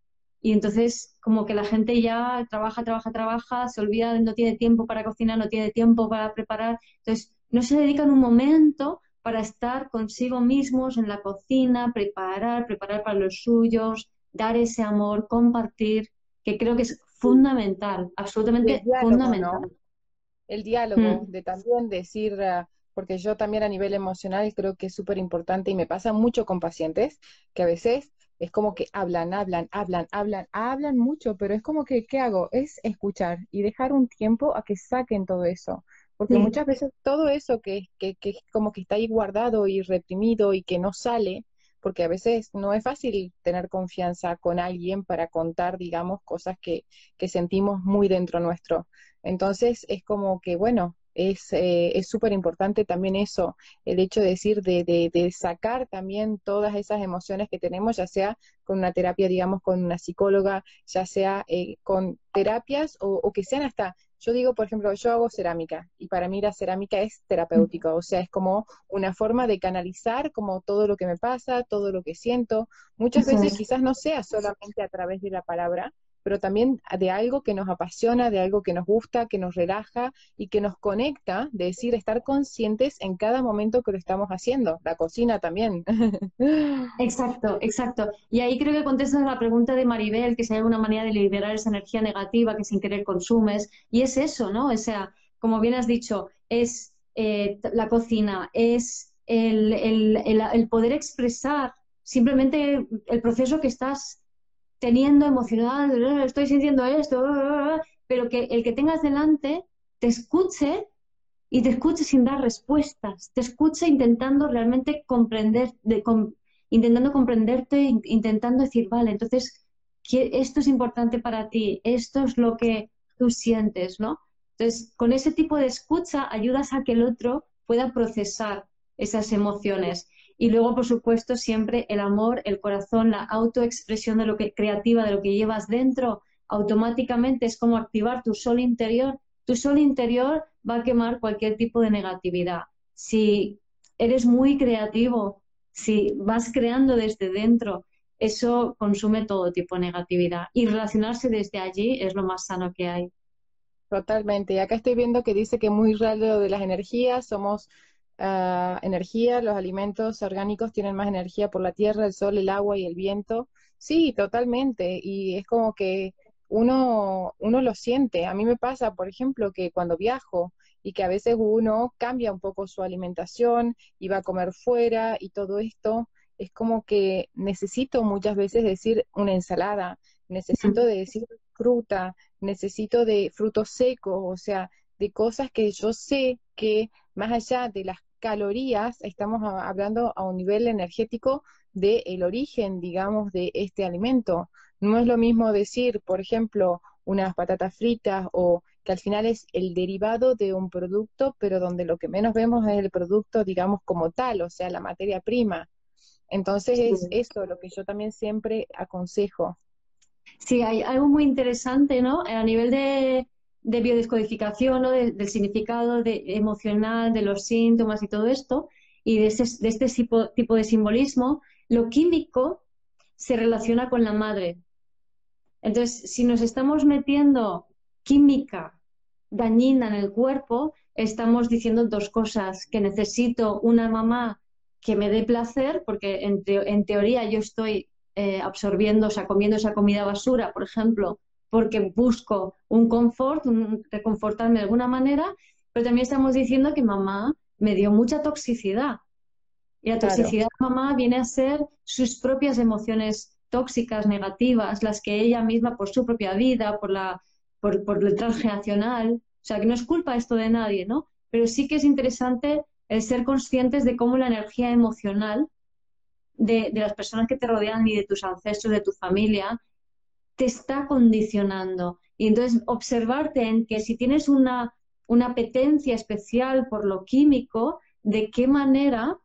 y entonces como que la gente ya trabaja, trabaja, trabaja, se olvida, no tiene tiempo para cocinar, no tiene tiempo para preparar, entonces no se dedican un momento para estar consigo mismos en la cocina, preparar, preparar para los suyos, dar ese amor, compartir, que creo que es fundamental, absolutamente fundamental. El diálogo, mm. de también decir, ah, porque yo también a nivel emocional creo que es súper importante y me pasa mucho con pacientes que a veces es como que hablan, hablan, hablan, hablan, hablan mucho, pero es como que, ¿qué hago? Es escuchar y dejar un tiempo a que saquen todo eso. Porque muchas veces todo eso que, que, que como que está ahí guardado y reprimido y que no sale, porque a veces no es fácil tener confianza con alguien para contar, digamos, cosas que, que sentimos muy dentro nuestro. Entonces es como que, bueno, es eh, súper importante también eso, el hecho de decir, de, de, sacar también todas esas emociones que tenemos, ya sea con una terapia, digamos, con una psicóloga, ya sea eh, con terapias o, o, que sean hasta yo digo, por ejemplo, yo hago cerámica y para mí la cerámica es terapéutica, o sea, es como una forma de canalizar como todo lo que me pasa, todo lo que siento. Muchas veces quizás no sea solamente a través de la palabra, pero también de algo que nos apasiona, de algo que nos gusta, que nos relaja y que nos conecta, de decir, estar conscientes en cada momento que lo estamos haciendo, la cocina también. Exacto, exacto. Y ahí creo que contestas la pregunta de Maribel, que si hay alguna manera de liberar esa energía negativa que sin querer consumes, y es eso, ¿no? O sea, como bien has dicho, es eh, la cocina, es el, el poder expresar simplemente el proceso que estás teniendo emocional, estoy sintiendo esto, pero que el que tengas delante te escuche y te escuche sin dar respuestas, te escuche intentando realmente comprender, intentando comprenderte, intentando decir, vale, entonces esto es importante para ti, esto es lo que tú sientes, ¿no? Entonces, con ese tipo de escucha ayudas a que el otro pueda procesar esas emociones. Y luego, por supuesto, siempre el amor, el corazón, la autoexpresión de lo que creativa, de lo que llevas dentro, automáticamente es como activar tu sol interior. Tu sol interior va a quemar cualquier tipo de negatividad. Si eres muy creativo, si vas creando desde dentro, eso consume todo tipo de negatividad. Y relacionarse desde allí es lo más sano que hay. Totalmente. Y acá estoy viendo que dice que muy real de las energías, somos uh, energía, los alimentos orgánicos tienen más energía por la tierra, el sol, el agua y el viento. Sí, totalmente. Y es como que uno, uno lo siente. A mí me pasa, por ejemplo, que cuando viajo y que a veces uno cambia un poco su alimentación y va a comer fuera y todo esto, es como que necesito muchas veces decir una ensalada, necesito decir fruta, necesito de frutos secos, o sea, de cosas que yo sé que más allá de las calorías, estamos hablando a un nivel energético del el origen, digamos, de este alimento. No es lo mismo decir, por ejemplo, unas patatas fritas o que al final es el derivado de un producto, pero donde lo que menos vemos es el producto, digamos, como tal, o sea, la materia prima. Entonces es eso lo que yo también siempre aconsejo. Sí, hay algo muy interesante, ¿no? A nivel de, biodescodificación, ¿no? del significado de, emocional, de los síntomas y todo esto, y de, de este tipo, de simbolismo, lo químico se relaciona con la madre. Entonces, si nos estamos metiendo química dañina en el cuerpo, estamos diciendo dos cosas, que necesito una mamá que me dé placer, porque en, teoría yo estoy eh, absorbiendo, o sea, comiendo esa comida basura, por ejemplo, porque busco un confort, reconfortarme de alguna manera, pero también estamos diciendo que mamá me dio mucha toxicidad. Y la toxicidad de mamá viene a ser sus propias emociones tóxicas, negativas, las que ella misma, por su propia vida, por, la, por, por el transgeneracional, o sea, que no es culpa esto de nadie, ¿no? Pero sí que es interesante el ser conscientes de cómo la energía emocional de, las personas que te rodean y de tus ancestros, de tu familia, te está condicionando. Y entonces observarte en que si tienes una, una apetencia especial por lo químico, de qué manera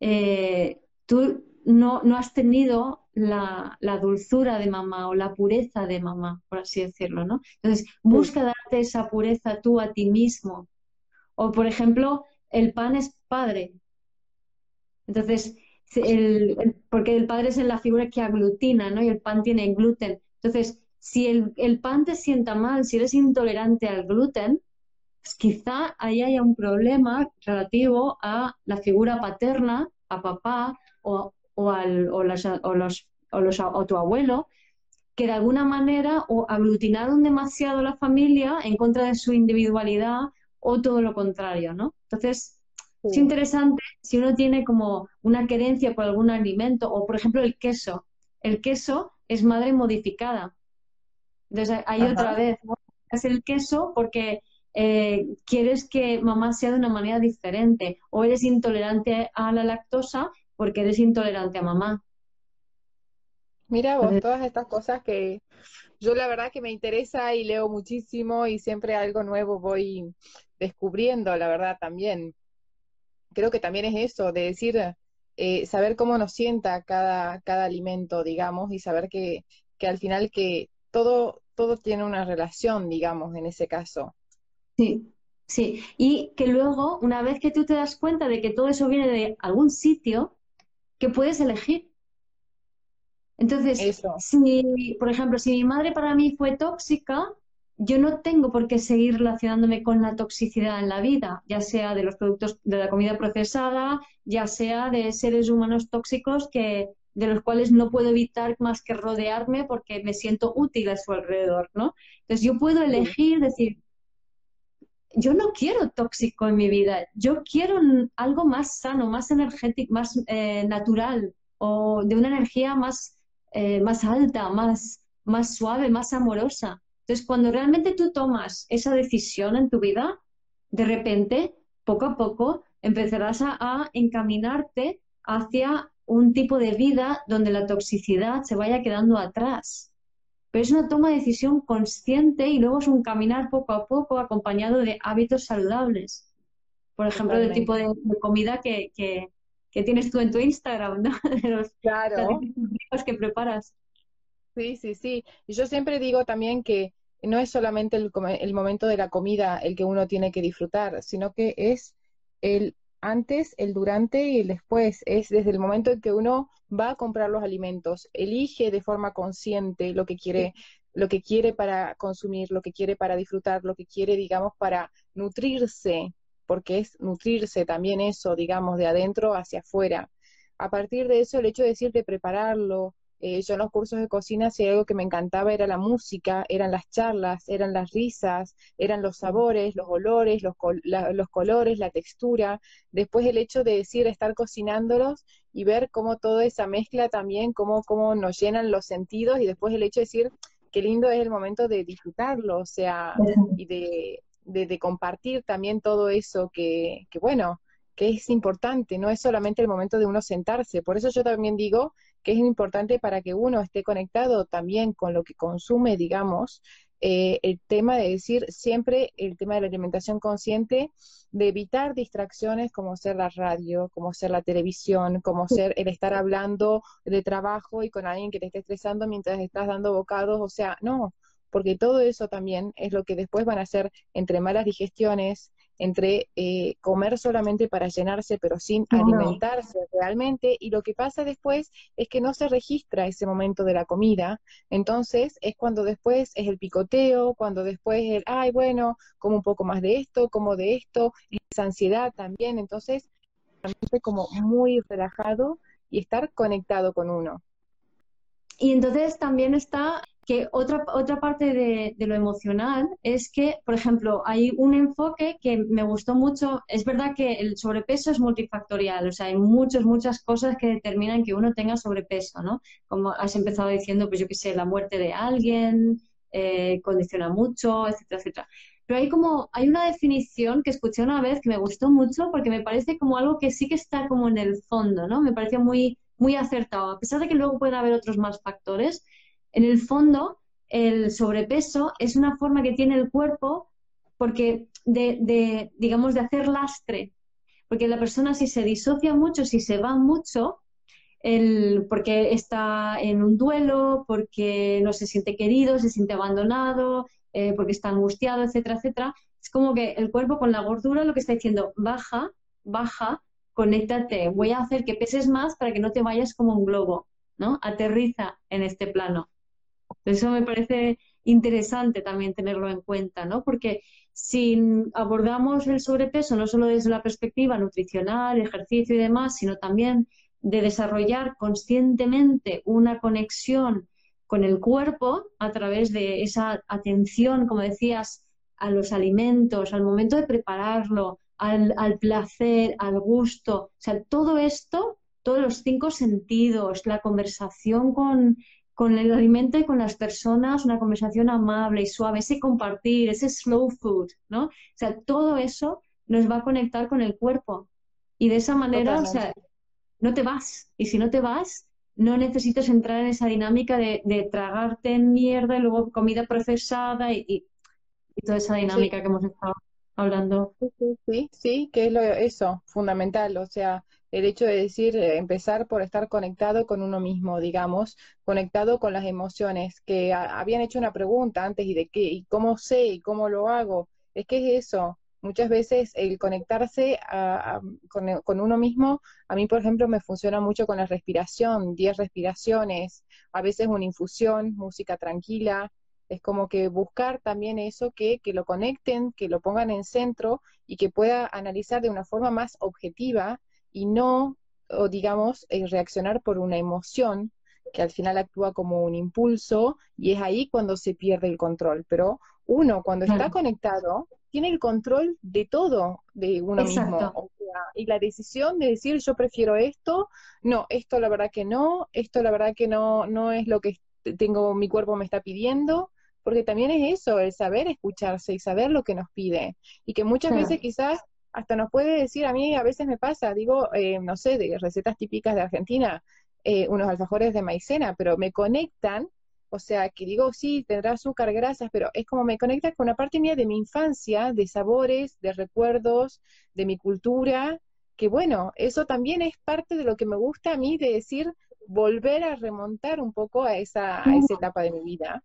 eh, tú no, no, has tenido la, la, dulzura de mamá o la pureza de mamá, por así decirlo, ¿no? Entonces, busca darte esa pureza tú a ti mismo. O, por ejemplo, el pan es padre. Entonces, porque el padre es la figura que aglutina, ¿no? Y el pan tiene gluten. Entonces, si el, pan te sienta mal, si eres intolerante al gluten, pues quizá ahí haya un problema relativo a la figura paterna, a papá o, al, o, los, o, tu abuelo, que de alguna manera o aglutinaron demasiado la familia en contra de su individualidad o todo lo contrario, ¿no? Entonces, es interesante si uno tiene como una querencia por algún alimento o, por ejemplo, el queso. El queso es madre modificada. Entonces, ahí otra vez, es el queso porque eh, quieres que mamá sea de una manera diferente o eres intolerante a la lactosa porque eres intolerante a mamá. Mira vos, todas estas cosas que yo la verdad que me interesa y leo muchísimo y siempre algo nuevo voy descubriendo, la verdad también. Creo que también es eso, de decir, eh, saber cómo nos sienta cada, cada alimento, digamos, y saber que, que al final que todo, todo tiene una relación, digamos, en ese caso. Sí, sí. Y que luego, una vez que tú te das cuenta de que todo eso viene de algún sitio, que puedes elegir. Entonces, si, por ejemplo, si mi madre para mí fue tóxica, yo no tengo por qué seguir relacionándome con la toxicidad en la vida, ya sea de los productos de la comida procesada, ya sea de seres humanos tóxicos que de los cuales no puedo evitar más que rodearme porque me siento útil a su alrededor, ¿no? Entonces yo puedo elegir decir, yo no quiero tóxico en mi vida, yo quiero algo más sano, más energético, más eh, natural o de una energía más, eh, más alta, más, más suave, más amorosa. Entonces, cuando realmente tú tomas esa decisión en tu vida, de repente, poco a poco, empezarás a, encaminarte hacia un tipo de vida donde la toxicidad se vaya quedando atrás. Pero es una toma de decisión consciente y luego es un caminar poco a poco acompañado de hábitos saludables. Por ejemplo, del tipo de, comida que, que tienes tú en tu Instagram, ¿no? De los, claro. que preparas. Sí, sí, sí. Y yo siempre digo también que no es solamente el, el momento de la comida el que uno tiene que disfrutar, sino que es el antes, el durante y el después. Es desde el momento en que uno va a comprar los alimentos, elige de forma consciente lo que quiere, lo que quiere para consumir, lo que quiere para disfrutar, lo que quiere, digamos, para nutrirse, porque es nutrirse también eso, digamos, de adentro hacia afuera. A partir de eso, el hecho de decir de prepararlo, eh, yo en los cursos de cocina, si algo que me encantaba era la música, eran las charlas, eran las risas, eran los sabores, los olores, los, los colores, la textura. Después el hecho de decir estar cocinándolos y ver cómo toda esa mezcla también, cómo, cómo nos llenan los sentidos y después el hecho de decir qué lindo es el momento de disfrutarlo, o sea, y de, de, compartir también todo eso que, que, bueno, que es importante, no es solamente el momento de uno sentarse. Por eso yo también digo que es importante para que uno esté conectado también con lo que consume, digamos, eh, el tema de decir siempre el tema de la alimentación consciente, de evitar distracciones como ser la radio, como ser la televisión, como ser el estar hablando de trabajo y con alguien que te esté estresando mientras estás dando bocados, o sea, no, porque todo eso también es lo que después van a hacer entre malas digestiones, entre eh, comer solamente para llenarse, pero sin alimentarse realmente, y lo que pasa después es que no se registra ese momento de la comida, entonces es cuando después es el picoteo, cuando después el, ay, bueno, como un poco más de esto, como de esto, y esa ansiedad también, entonces, como muy relajado y estar conectado con uno. Y entonces también está que otra, otra parte de, lo emocional es que, por ejemplo, hay un enfoque que me gustó mucho. Es verdad que el sobrepeso es multifactorial, o sea, hay muchas, muchas cosas que determinan que uno tenga sobrepeso, ¿no? Como has empezado diciendo, pues yo qué sé, la muerte de alguien eh, condiciona mucho, etcétera, etcétera. Pero hay como, hay una definición que escuché una vez que me gustó mucho porque me parece como algo que sí que está como en el fondo, ¿no? Me pareció muy, muy acertado, a pesar de que luego pueden haber otros más factores en el fondo, el sobrepeso es una forma que tiene el cuerpo porque de, digamos, de hacer lastre. Porque la persona si se disocia mucho, si se va mucho, porque está en un duelo, porque no se siente querido, se siente abandonado, eh, porque está angustiado, etcétera, etcétera, es como que el cuerpo con la gordura lo que está diciendo, baja, baja, conéctate, voy a hacer que peses más para que no te vayas como un globo, ¿no? Aterriza en este plano. Eso me parece interesante también tenerlo en cuenta, ¿no? Porque si abordamos el sobrepeso no solo desde la perspectiva nutricional, ejercicio y demás, sino también de desarrollar conscientemente una conexión con el cuerpo a través de esa atención, como decías, a los alimentos, al momento de prepararlo, al, al placer, al gusto, o sea, todo esto, todos los cinco sentidos, la conversación con, con el alimento y con las personas, una conversación amable y suave, ese compartir, ese slow food, ¿no? O sea, todo eso nos va a conectar con el cuerpo. Y de esa manera, o sea, no te vas. Y si no te vas, no necesitas entrar en esa dinámica de, tragarte en mierda y luego comida procesada y, toda esa dinámica que hemos estado hablando. Sí, sí, sí, sí que es lo, eso, fundamental. O sea, el hecho de decir, eh, empezar por estar conectado con uno mismo, digamos, conectado con las emociones, que habían hecho una pregunta antes y de qué, y cómo sé y cómo lo hago. Es que es eso. Muchas veces el conectarse con, con, uno mismo, a mí, por ejemplo, me funciona mucho con la respiración, 10 respiraciones, a veces una infusión, música tranquila, es como que buscar también eso que, que lo conecten, que lo pongan en centro y que pueda analizar de una forma más objetiva y no, o digamos, eh, reaccionar por una emoción que al final actúa como un impulso y es ahí cuando se pierde el control. Pero uno cuando está conectado tiene el control de todo de uno mismo. y la decisión de decir yo prefiero esto, no, esto la verdad que no, esto la verdad que no, no es lo que tengo, mi cuerpo me está pidiendo, porque también es eso, el saber escucharse y saber lo que nos pide. Y que muchas veces quizás hasta nos puede decir, a mí a veces me pasa, digo, eh, no sé, de recetas típicas de Argentina, eh, unos alfajores de maicena, pero me conectan, o sea, que digo, sí, tendrá azúcar, grasas, pero es como me conecta con una parte mía de mi infancia, de sabores, de recuerdos, de mi cultura, que bueno, eso también es parte de lo que me gusta a mí de decir, volver a remontar un poco a esa, a esa etapa de mi vida.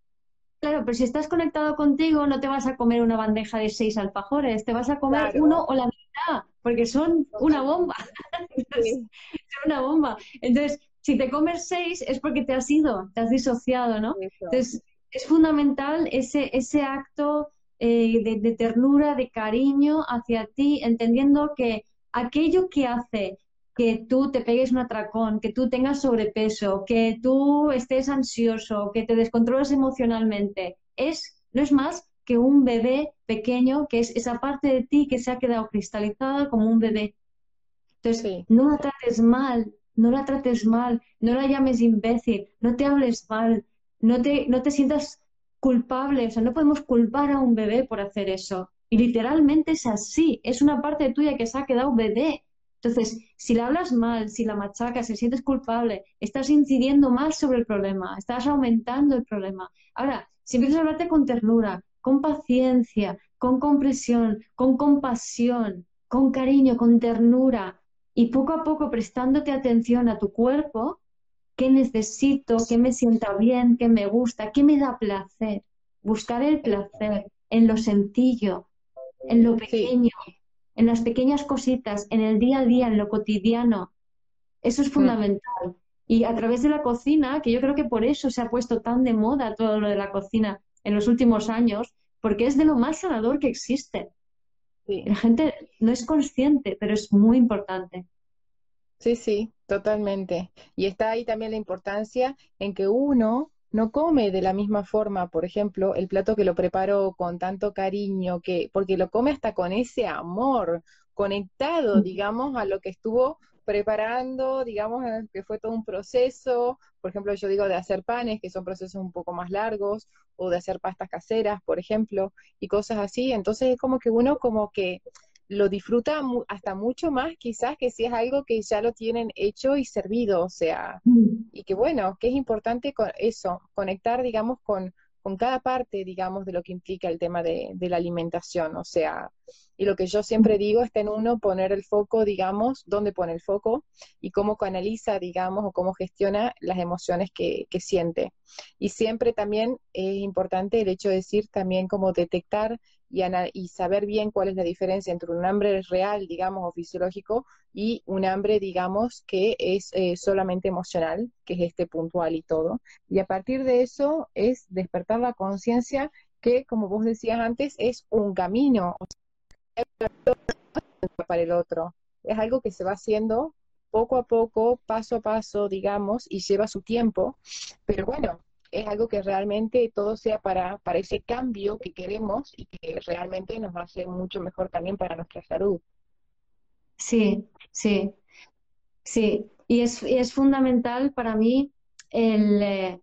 Claro, pero si estás conectado contigo, no te vas a comer una bandeja de seis alfajores, te vas a comer uno o la mitad, porque son una bomba. son una bomba. Entonces, si te comes seis es porque te has ido, te has disociado, ¿no? Entonces, es fundamental ese, ese acto eh, de, ternura, de cariño hacia ti, entendiendo que aquello que hace que tú te pegues un atracón, que tú tengas sobrepeso, que tú estés ansioso, que te descontroles emocionalmente, es, no es más que un bebé pequeño, que es esa parte de ti que se ha quedado cristalizada como un bebé. Entonces, no la trates mal, no la trates mal, no la llames imbécil, no te hables mal, no te, no te sientas culpable, o sea, no podemos culpar a un bebé por hacer eso. Y literalmente es así, es una parte tuya que se ha quedado bebé. Entonces, si la hablas mal, si la machacas, si sientes culpable, estás incidiendo más sobre el problema, estás aumentando el problema. Ahora, si empiezas a hablarte con ternura, con paciencia, con compresión, con compasión, con cariño, con ternura, y poco a poco prestándote atención a tu cuerpo, qué necesito, qué me sienta bien, qué me gusta, qué me da placer. Buscar el placer en lo sencillo, en lo pequeño, en las pequeñas cositas, en el día a día, en lo cotidiano. Eso es mm. fundamental. Y a través de la cocina, que yo creo que por eso se ha puesto tan de moda todo lo de la cocina en los últimos años, porque es de lo más sanador que existe. La gente no es consciente, pero es muy importante. Sí, sí, totalmente. Y está ahí también la importancia en que uno no come de la misma forma, por ejemplo, el plato que lo preparo con tanto cariño, que, porque lo come hasta con ese amor, conectado, digamos, a lo que estuvo preparando, digamos, que fue todo un proceso, por ejemplo, yo digo de hacer panes, que son procesos un poco más largos, o de hacer pastas caseras, por ejemplo, y cosas así. Entonces es como que uno como que lo disfruta hasta mucho más quizás que si es algo que ya lo tienen hecho y servido, o sea, mm. y que bueno, que es importante con eso, conectar, digamos, con, con cada parte, digamos, de lo que implica el tema de, de, la alimentación, o sea, y lo que yo siempre mm. digo está en uno poner el foco, digamos, dónde pone el foco y cómo canaliza, digamos, o cómo gestiona las emociones que, que siente. Y siempre también es importante el hecho de decir también cómo detectar y, saber bien cuál es la diferencia entre un hambre real, digamos, o fisiológico, y un hambre, digamos, que es eh, solamente emocional, que es este puntual y todo. Y a partir de eso es despertar la conciencia que, como vos decías antes, es un camino para el otro. Es algo que se va haciendo poco a poco, paso a paso, digamos, y lleva su tiempo, pero bueno, es algo que realmente todo sea para, para ese cambio que queremos y que realmente nos va a hacer mucho mejor también para nuestra salud. Sí, sí, sí. Y es, es fundamental para mí el, eh,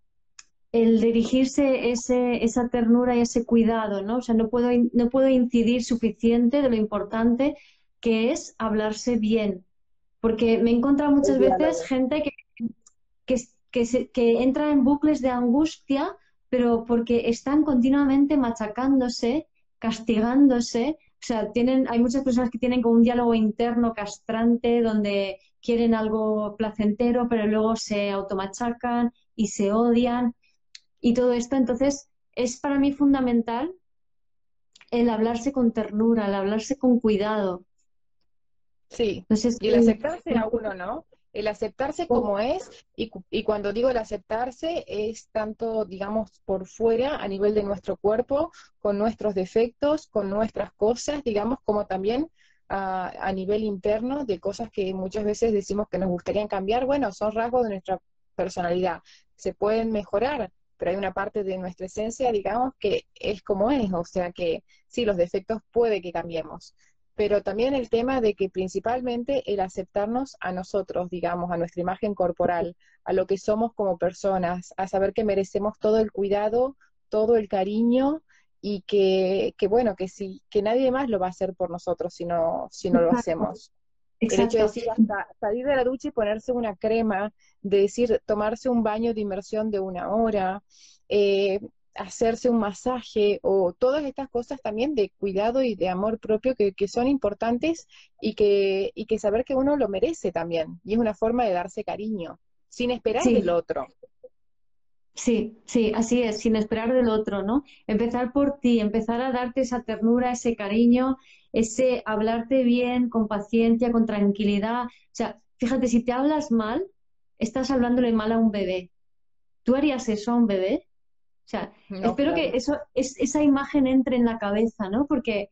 el dirigirse ese, esa ternura y ese cuidado, ¿no? O sea, no puedo, no puedo incidir suficiente de lo importante que es hablarse bien. Porque me he encontrado muchas veces gente que, que, que, entra en bucles de angustia, pero porque están continuamente machacándose, castigándose. O sea, tienen, hay muchas personas que tienen como un diálogo interno castrante donde quieren algo placentero, pero luego se automachacan y se odian y todo esto. Entonces, es para mí fundamental el hablarse con ternura, el hablarse con cuidado. Sí, Entonces, y el aceptarse a uno, ¿no? El aceptarse como es, y, y, cuando digo el aceptarse es tanto, digamos, por fuera, a nivel de nuestro cuerpo, con nuestros defectos, con nuestras cosas, digamos, como también a, a nivel interno de cosas que muchas veces decimos que nos gustaría cambiar, bueno, son rasgos de nuestra personalidad, se pueden mejorar, pero hay una parte de nuestra esencia, digamos, que es como es, o sea que sí, los defectos puede que cambiemos, pero también el tema de que principalmente el aceptarnos a nosotros, digamos, a nuestra imagen corporal, a lo que somos como personas, a saber que merecemos todo el cuidado, todo el cariño y que, que bueno, que si, que nadie más lo va a hacer por nosotros si no, si no lo hacemos. El hecho de decir hasta salir de la ducha y ponerse una crema, de decir tomarse un baño de inmersión de una hora, eh, hacerse un masaje o todas estas cosas también de cuidado y de amor propio que, son importantes y que, y que saber que uno lo merece también. Y es una forma de darse cariño, sin esperar del otro. Sí, sí, así es, sin esperar del otro, ¿no? Empezar por ti, empezar a darte esa ternura, ese cariño, ese hablarte bien, con paciencia, con tranquilidad. O sea, fíjate, si te hablas mal, estás hablándole mal a un bebé. ¿Tú harías eso a un bebé? O sea, espero que eso, es, esa imagen entre en la cabeza, ¿no? Porque,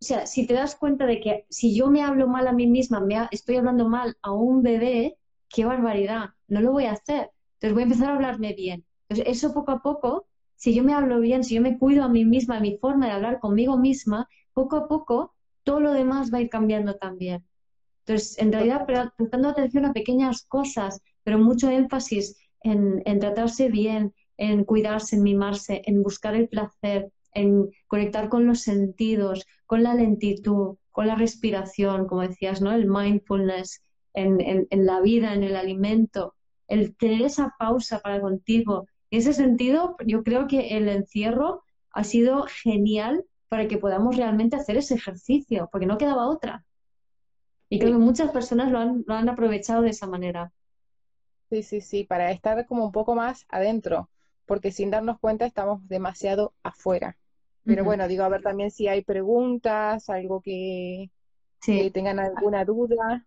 o sea, si te das cuenta de que si yo me hablo mal a mí misma, me estoy hablando mal a un bebé, qué barbaridad, no lo voy a hacer. Entonces voy a empezar a hablarme bien. Entonces eso poco a poco, si yo me hablo bien, si yo me cuido a mí misma, a mi forma de hablar conmigo misma, poco a poco todo lo demás va a ir cambiando también. Entonces, en realidad, prestando atención a pequeñas cosas, pero mucho énfasis en, en tratarse bien, en cuidarse, en mimarse, en buscar el placer, en conectar con los sentidos, con la lentitud, con la respiración, como decías, ¿no? El mindfulness en, en la vida, en el alimento, el tener esa pausa para contigo. En ese sentido, yo creo que el encierro ha sido genial para que podamos realmente hacer ese ejercicio, porque no quedaba otra. Y creo que muchas personas lo han, lo han aprovechado de esa manera. Sí, sí, sí, para estar como un poco más adentro, porque sin darnos cuenta estamos demasiado afuera. Pero bueno, digo, a ver también si hay preguntas, algo que, que tengan alguna duda.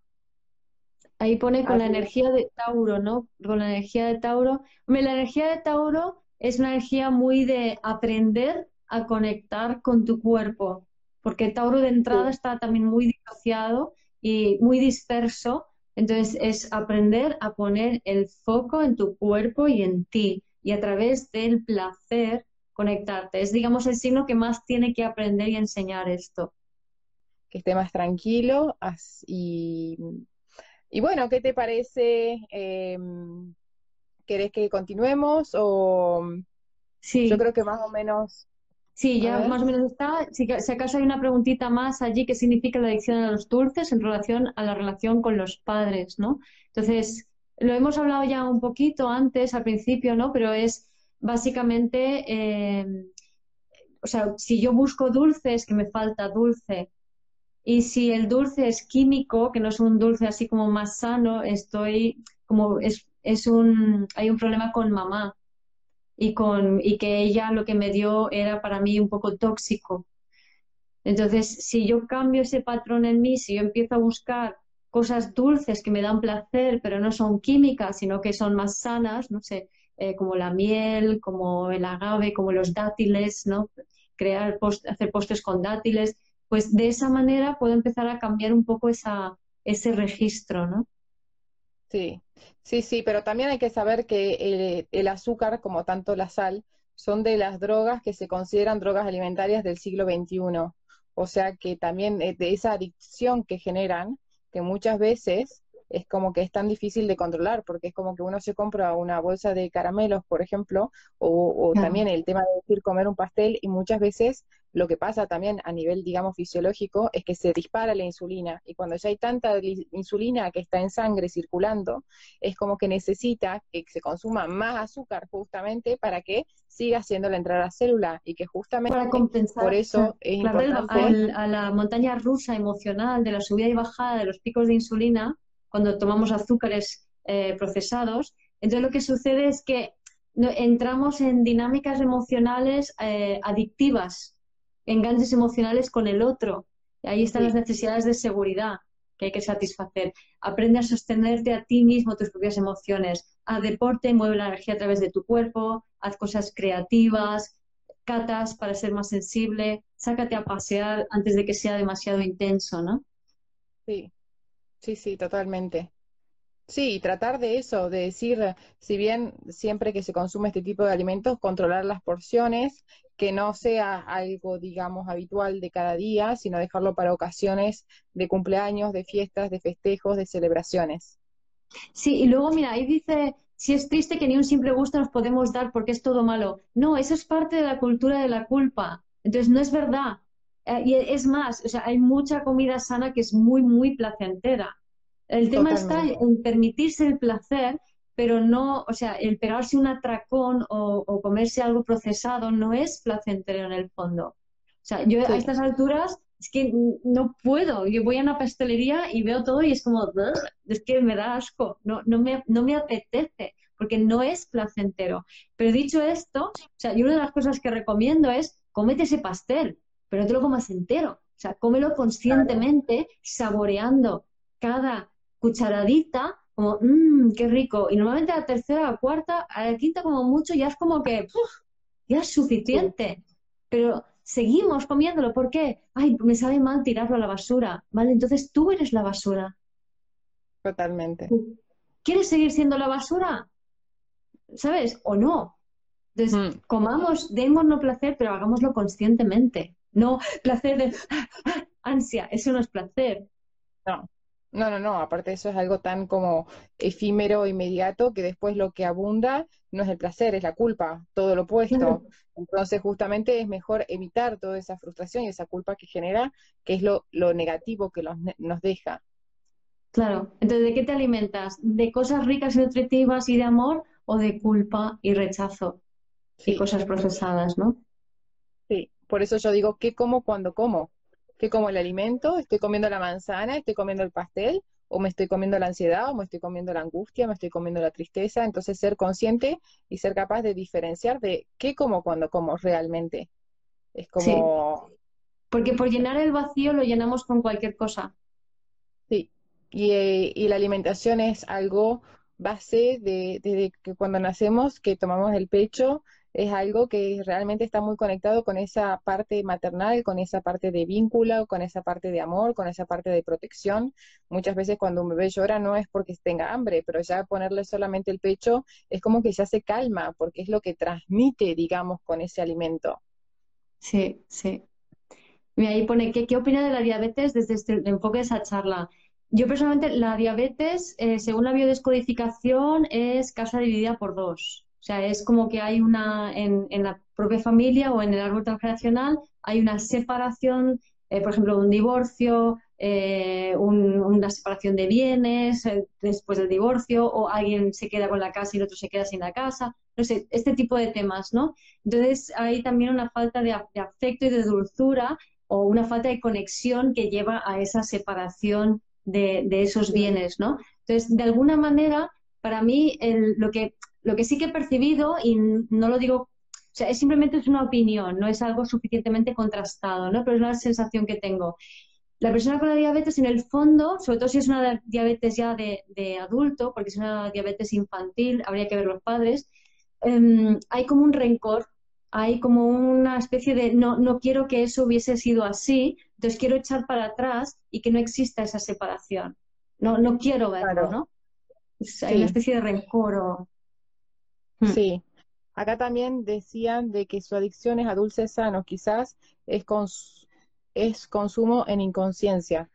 Ahí pone con la energía de Tauro, ¿no? Con la energía de Tauro. la energía de Tauro es una energía muy de aprender a conectar con tu cuerpo, porque Tauro de entrada está también muy disociado y muy disperso, entonces es aprender a poner el foco en tu cuerpo y en ti y a través del placer conectarte. Es, digamos, el signo que más tiene que aprender y enseñar esto. Que esté más tranquilo y y bueno, ¿qué te parece? Em, ¿Querés que continuemos o sí. yo creo que más o menos... Sí, ya más o menos está. Si, si, acaso hay una preguntita más allí, ¿qué significa la adicción a los dulces en relación a la relación con los padres, no? Entonces, lo hemos hablado ya un poquito antes, al principio, ¿no? Pero es básicamente, em, o sea, si yo busco dulces, que me falta dulce, y si el dulce es químico, que no es un dulce así como más sano, estoy como es, es un hay un problema con mamá y con y que ella lo que me dio era para mí un poco tóxico. Entonces, si yo cambio ese patrón en mí, si yo empiezo a buscar cosas dulces que me dan placer, pero no son químicas, sino que son más sanas, no sé, eh, como la miel, como el agave, como los dátiles, ¿no? Crear hacer postres con dátiles, pues de esa manera puedo empezar a cambiar un poco esa, ese registro, ¿no? Sí, sí, sí, pero también hay que saber que el, azúcar, como tanto la sal, son de las drogas que se consideran drogas alimentarias del siglo XXI. O sea que también de esa adicción que generan, que muchas veces es como que es tan difícil de controlar, porque es como que uno se compra una bolsa de caramelos, por ejemplo, o, también el tema de decir comer un pastel, y muchas veces lo que pasa también a nivel, digamos, fisiológico es que se dispara la insulina, y cuando ya hay tanta insulina que está en sangre circulando, es como que necesita que se consuma más azúcar justamente para que siga haciendo la entrada a la célula, y que justamente para compensar, por eso es importante... a la montaña rusa emocional de la subida y bajada de los picos de insulina, cuando tomamos azúcares eh, procesados. Entonces lo que sucede es que entramos en dinámicas emocionales eh, adictivas, enganches emocionales con el otro. Y ahí están las necesidades de seguridad que hay que satisfacer. Aprende a sostenerte a ti mismo tus propias emociones. Haz deporte, mueve la energía a través de tu cuerpo, haz cosas creativas, catas para ser más sensible, sácate a pasear antes de que sea demasiado intenso, ¿no? Sí, Sí, sí, totalmente. Sí, tratar de eso, de decir, si bien siempre que se consume este tipo de alimentos, controlar las porciones, que no sea algo, digamos, habitual de cada día, sino dejarlo para ocasiones de cumpleaños, de fiestas, de festejos, de celebraciones. Sí, y luego, mira, ahí dice, si es triste que ni un simple gusto nos podemos dar porque es todo malo. No, eso es parte de la cultura de la culpa. Entonces, no es verdad. Eh, y es más, o sea, hay mucha comida sana que es muy, muy placentera. El tema está en permitirse el placer, pero no, o sea, el pegarse un atracón o, comerse algo procesado no es placentero en el fondo. O sea, yo a estas alturas es que no puedo. Yo voy a una pastelería y veo todo y es como, es que me da asco, no, no, me, no me apetece, porque no es placentero. Pero dicho esto, o sea, yo una de las cosas que recomiendo es cómete ese pastel, pero no te lo comas entero. O sea, cómelo conscientemente, saboreando cada cucharadita, como, mmm, qué rico. Y normalmente a la tercera, a la cuarta, a la quinta como mucho, ya es como que, ya es suficiente. Pero seguimos comiéndolo. ¿Por qué? Ay, me sabe mal tirarlo a la basura. Vale, entonces tú eres la basura. Totalmente. ¿Quieres seguir siendo la basura? ¿Sabes? ¿O no? Entonces, mm. comamos, démonos placer, pero hagámoslo conscientemente. No placer de ansia, eso no es placer. No. No, no, no, aparte eso es algo tan como efímero, inmediato, que después lo que abunda no es el placer, es la culpa, todo lo opuesto. Entonces, justamente es mejor evitar toda esa frustración y esa culpa que genera, que es lo, lo negativo que nos deja. Claro, entonces, ¿de qué te alimentas? ¿De cosas ricas y nutritivas y de amor o de culpa y rechazo y cosas procesadas, no? Sí, por eso yo digo, ¿qué como cuando como? ¿Qué como el alimento? ¿Estoy comiendo la manzana? ¿Estoy comiendo el pastel? ¿O me estoy comiendo la ansiedad? ¿O me estoy comiendo la angustia? ¿Me estoy comiendo la tristeza? Entonces ser consciente y ser capaz de diferenciar de qué como cuando como realmente. Es como... Porque por llenar el vacío lo llenamos con cualquier cosa. Sí, y, y la alimentación es algo base de, desde que cuando nacemos, que tomamos el pecho, es algo que realmente está muy conectado con esa parte maternal, con esa parte de vínculo, con esa parte de amor, con esa parte de protección. Muchas veces cuando un bebé llora no es porque tenga hambre, pero ya ponerle solamente el pecho es como que ya se calma, porque es lo que transmite, digamos, con ese alimento. Sí, sí. Y ahí pone, ¿qué, ¿qué opina de la diabetes desde este enfoque de esa charla? Yo personalmente, la diabetes, eh, según la biodescodificación, es casa dividida por dos. O sea, es como que hay una, en, la propia familia o en el árbol transgeneracional, hay una separación, eh, por ejemplo, un divorcio, eh, una separación de bienes después del divorcio, o alguien se queda con la casa y el otro se queda sin la casa. No sé, este tipo de temas, ¿no? Entonces, hay también una falta de, de afecto y de dulzura o una falta de conexión que lleva a esa separación de, esos bienes, ¿no? Entonces, de alguna manera, para mí, lo, que, lo que sí que he percibido, y no lo digo, o sea, es simplemente es una opinión, no es algo suficientemente contrastado, ¿no? Pero es la sensación que tengo. La persona con la diabetes, en el fondo, sobre todo si es una diabetes ya de, adulto, porque es una diabetes infantil, habría que ver los padres, em, hay como un rencor hay como una especie de no, no quiero que eso hubiese sido así, entonces quiero echar para atrás y que no exista esa separación. No, no quiero verlo, ¿no? Hay una especie de rencor o... Hmm. Sí. Acá también decían de que su adicción es a dulces sanos, quizás es, es consumo en inconsciencia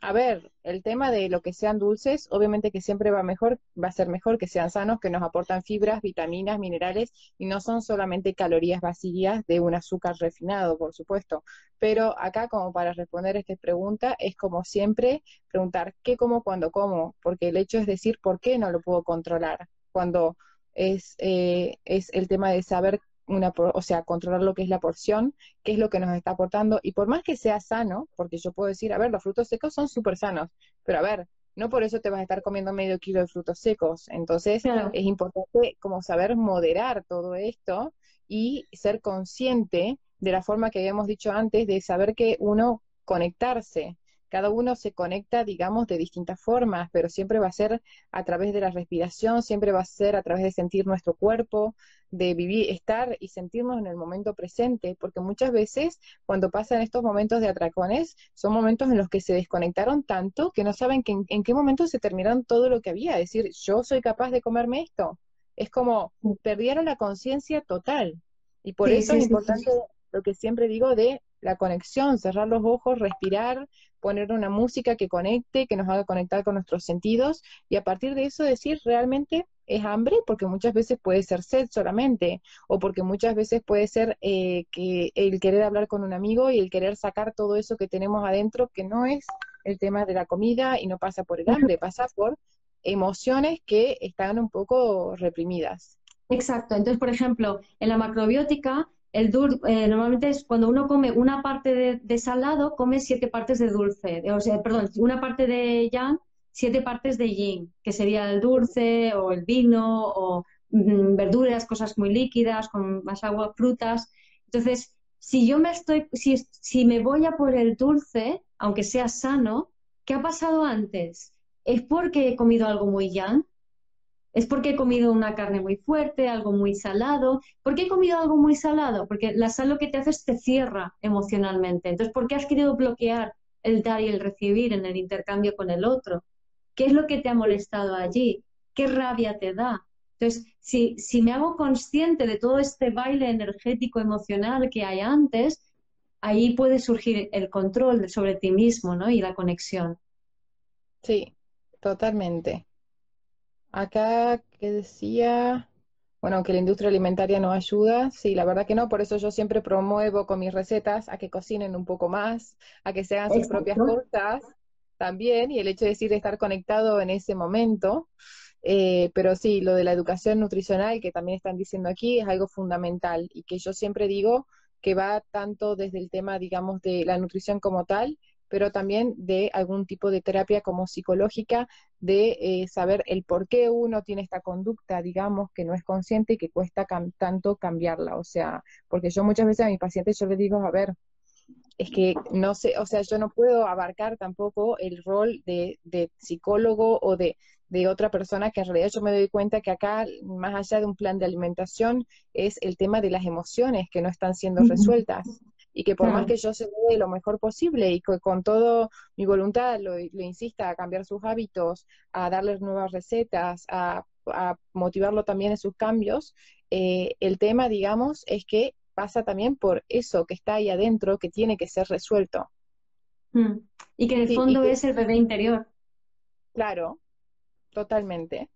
a ver, el tema de lo que sean dulces, obviamente que siempre va mejor, va a ser mejor que sean sanos, que nos aportan fibras, vitaminas, minerales y no son solamente calorías vacías de un azúcar refinado, por supuesto. Pero acá, como para responder esta pregunta, es como siempre preguntar qué como, cuándo como, porque el hecho es decir por qué no lo puedo controlar. Cuando es, eh, es el tema de saber una, o sea, controlar lo que es la porción, qué es lo que nos está aportando, y por más que sea sano, porque yo puedo decir, a ver, los frutos secos son súper sanos, pero a ver, no por eso te vas a estar comiendo medio kilo de frutos secos, entonces es importante como saber moderar todo esto y ser consciente de la forma que habíamos dicho antes, de saber que uno conectarse, cada uno se conecta, digamos, de distintas formas, pero siempre va a ser a través de la respiración, siempre va a ser a través de sentir nuestro cuerpo, de vivir, estar y sentirnos en el momento presente, porque muchas veces cuando pasan estos momentos de atracones, son momentos en los que se desconectaron tanto que no saben que en, qué momento se terminaron todo lo que había, es decir, yo soy capaz de comerme esto. Es como perdieron la conciencia total. Y por eso es importante lo que siempre digo de la conexión, cerrar los ojos, respirar, poner una música que conecte, que nos haga conectar con nuestros sentidos y a partir de eso decir realmente es hambre porque muchas veces puede ser sed solamente o porque muchas veces puede ser eh, que el querer hablar con un amigo y el querer sacar todo eso que tenemos adentro que no es el tema de la comida y no pasa por el hambre, pasa por emociones que están un poco reprimidas. Exacto. Entonces, por ejemplo, en la macrobiótica, el eh, normalmente es cuando uno come una parte de, salado, come siete partes de dulce. O sea, perdón, una parte de yang, siete partes de yin, que sería el dulce o el vino o mm, verduras, cosas muy líquidas, con más agua, frutas. Entonces, si yo me estoy, si, si me voy a por el dulce, aunque sea sano, ¿qué ha pasado antes? ¿Es porque he comido algo muy yang? ¿Es porque he comido una carne muy fuerte, algo muy salado? ¿Por qué he comido algo muy salado? Porque la sal lo que te hace es te cierra emocionalmente. Entonces, ¿por qué has querido bloquear el dar y el recibir en el intercambio con el otro? ¿Qué es lo que te ha molestado allí? ¿Qué rabia te da? Entonces, si, si me hago consciente de todo este baile energético emocional que hay antes, ahí puede surgir el control sobre ti mismo ¿no? y la conexión. Sí, totalmente. Acá que decía, bueno, que la industria alimentaria no ayuda, sí, la verdad que no, por eso yo siempre promuevo con mis recetas a que cocinen un poco más, a que se hagan sus propias cosas también, y el hecho de decir estar conectado en ese momento. Eh, pero sí, lo de la educación nutricional que también están diciendo aquí es algo fundamental y que yo siempre digo que va tanto desde el tema, digamos, de la nutrición como tal, pero también de algún tipo de terapia como psicológica, de eh, saber el por qué uno tiene esta conducta, digamos, que no es consciente y que cuesta tanto cambiarla. O sea, porque yo muchas veces a mis pacientes yo les digo, a ver, es que no sé, o sea, yo no puedo abarcar tampoco el rol de, de psicólogo o de, de otra persona que en realidad yo me doy cuenta que acá, más allá de un plan de alimentación, es el tema de las emociones que no están siendo resueltas y que por más que yo se dé lo mejor posible y que con todo mi voluntad lo, insista a cambiar sus hábitos, a darles nuevas recetas, a, motivarlo también en sus cambios, eh, el tema, digamos, es que pasa también por eso que está ahí adentro, que tiene que ser resuelto. Mm. Y que en el fondo es el bebé interior. Claro, totalmente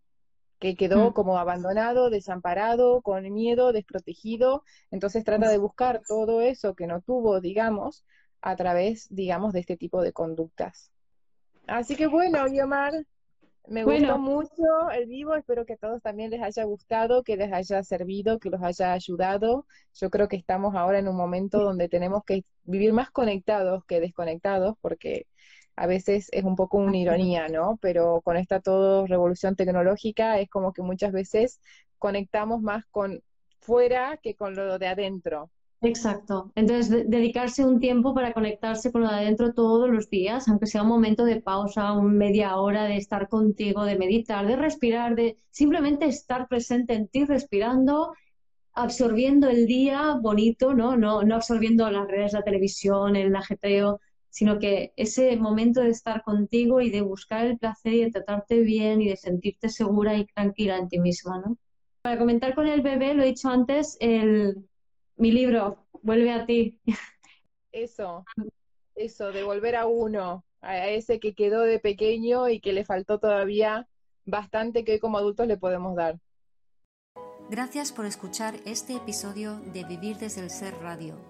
que quedó mm. como abandonado, desamparado, con miedo, desprotegido. Entonces trata de buscar todo eso que no tuvo, digamos, a través, digamos, de este tipo de conductas. Así que bueno, Guiomar, me gustó mucho el vivo, espero que a todos también les haya gustado, que les haya servido, que los haya ayudado. Yo creo que estamos ahora en un momento donde tenemos que vivir más conectados que desconectados, porque a veces es un poco una ironía, ¿no? Pero con esta todo revolución tecnológica es como que muchas veces conectamos más con fuera que con lo de adentro. Exacto. Entonces, dedicarse un tiempo para conectarse con lo de adentro todos los días, aunque sea un momento de pausa, un media hora de estar contigo, de meditar, de respirar, de simplemente estar presente en ti, respirando, absorbiendo el día bonito, ¿no? No, no absorbiendo las redes, la televisión, el ajetreo, sino que ese momento de estar contigo y de buscar el placer y de tratarte bien y de sentirte segura y tranquila en ti misma, ¿no? Para comentar con el bebé, lo he dicho antes, el, mi libro, Vuelve a ti. Eso, eso, de volver a uno, a ese que quedó de pequeño y que le faltó todavía bastante que hoy como adultos le podemos dar. Gracias por escuchar este episodio de Vivir desde el Ser Radio.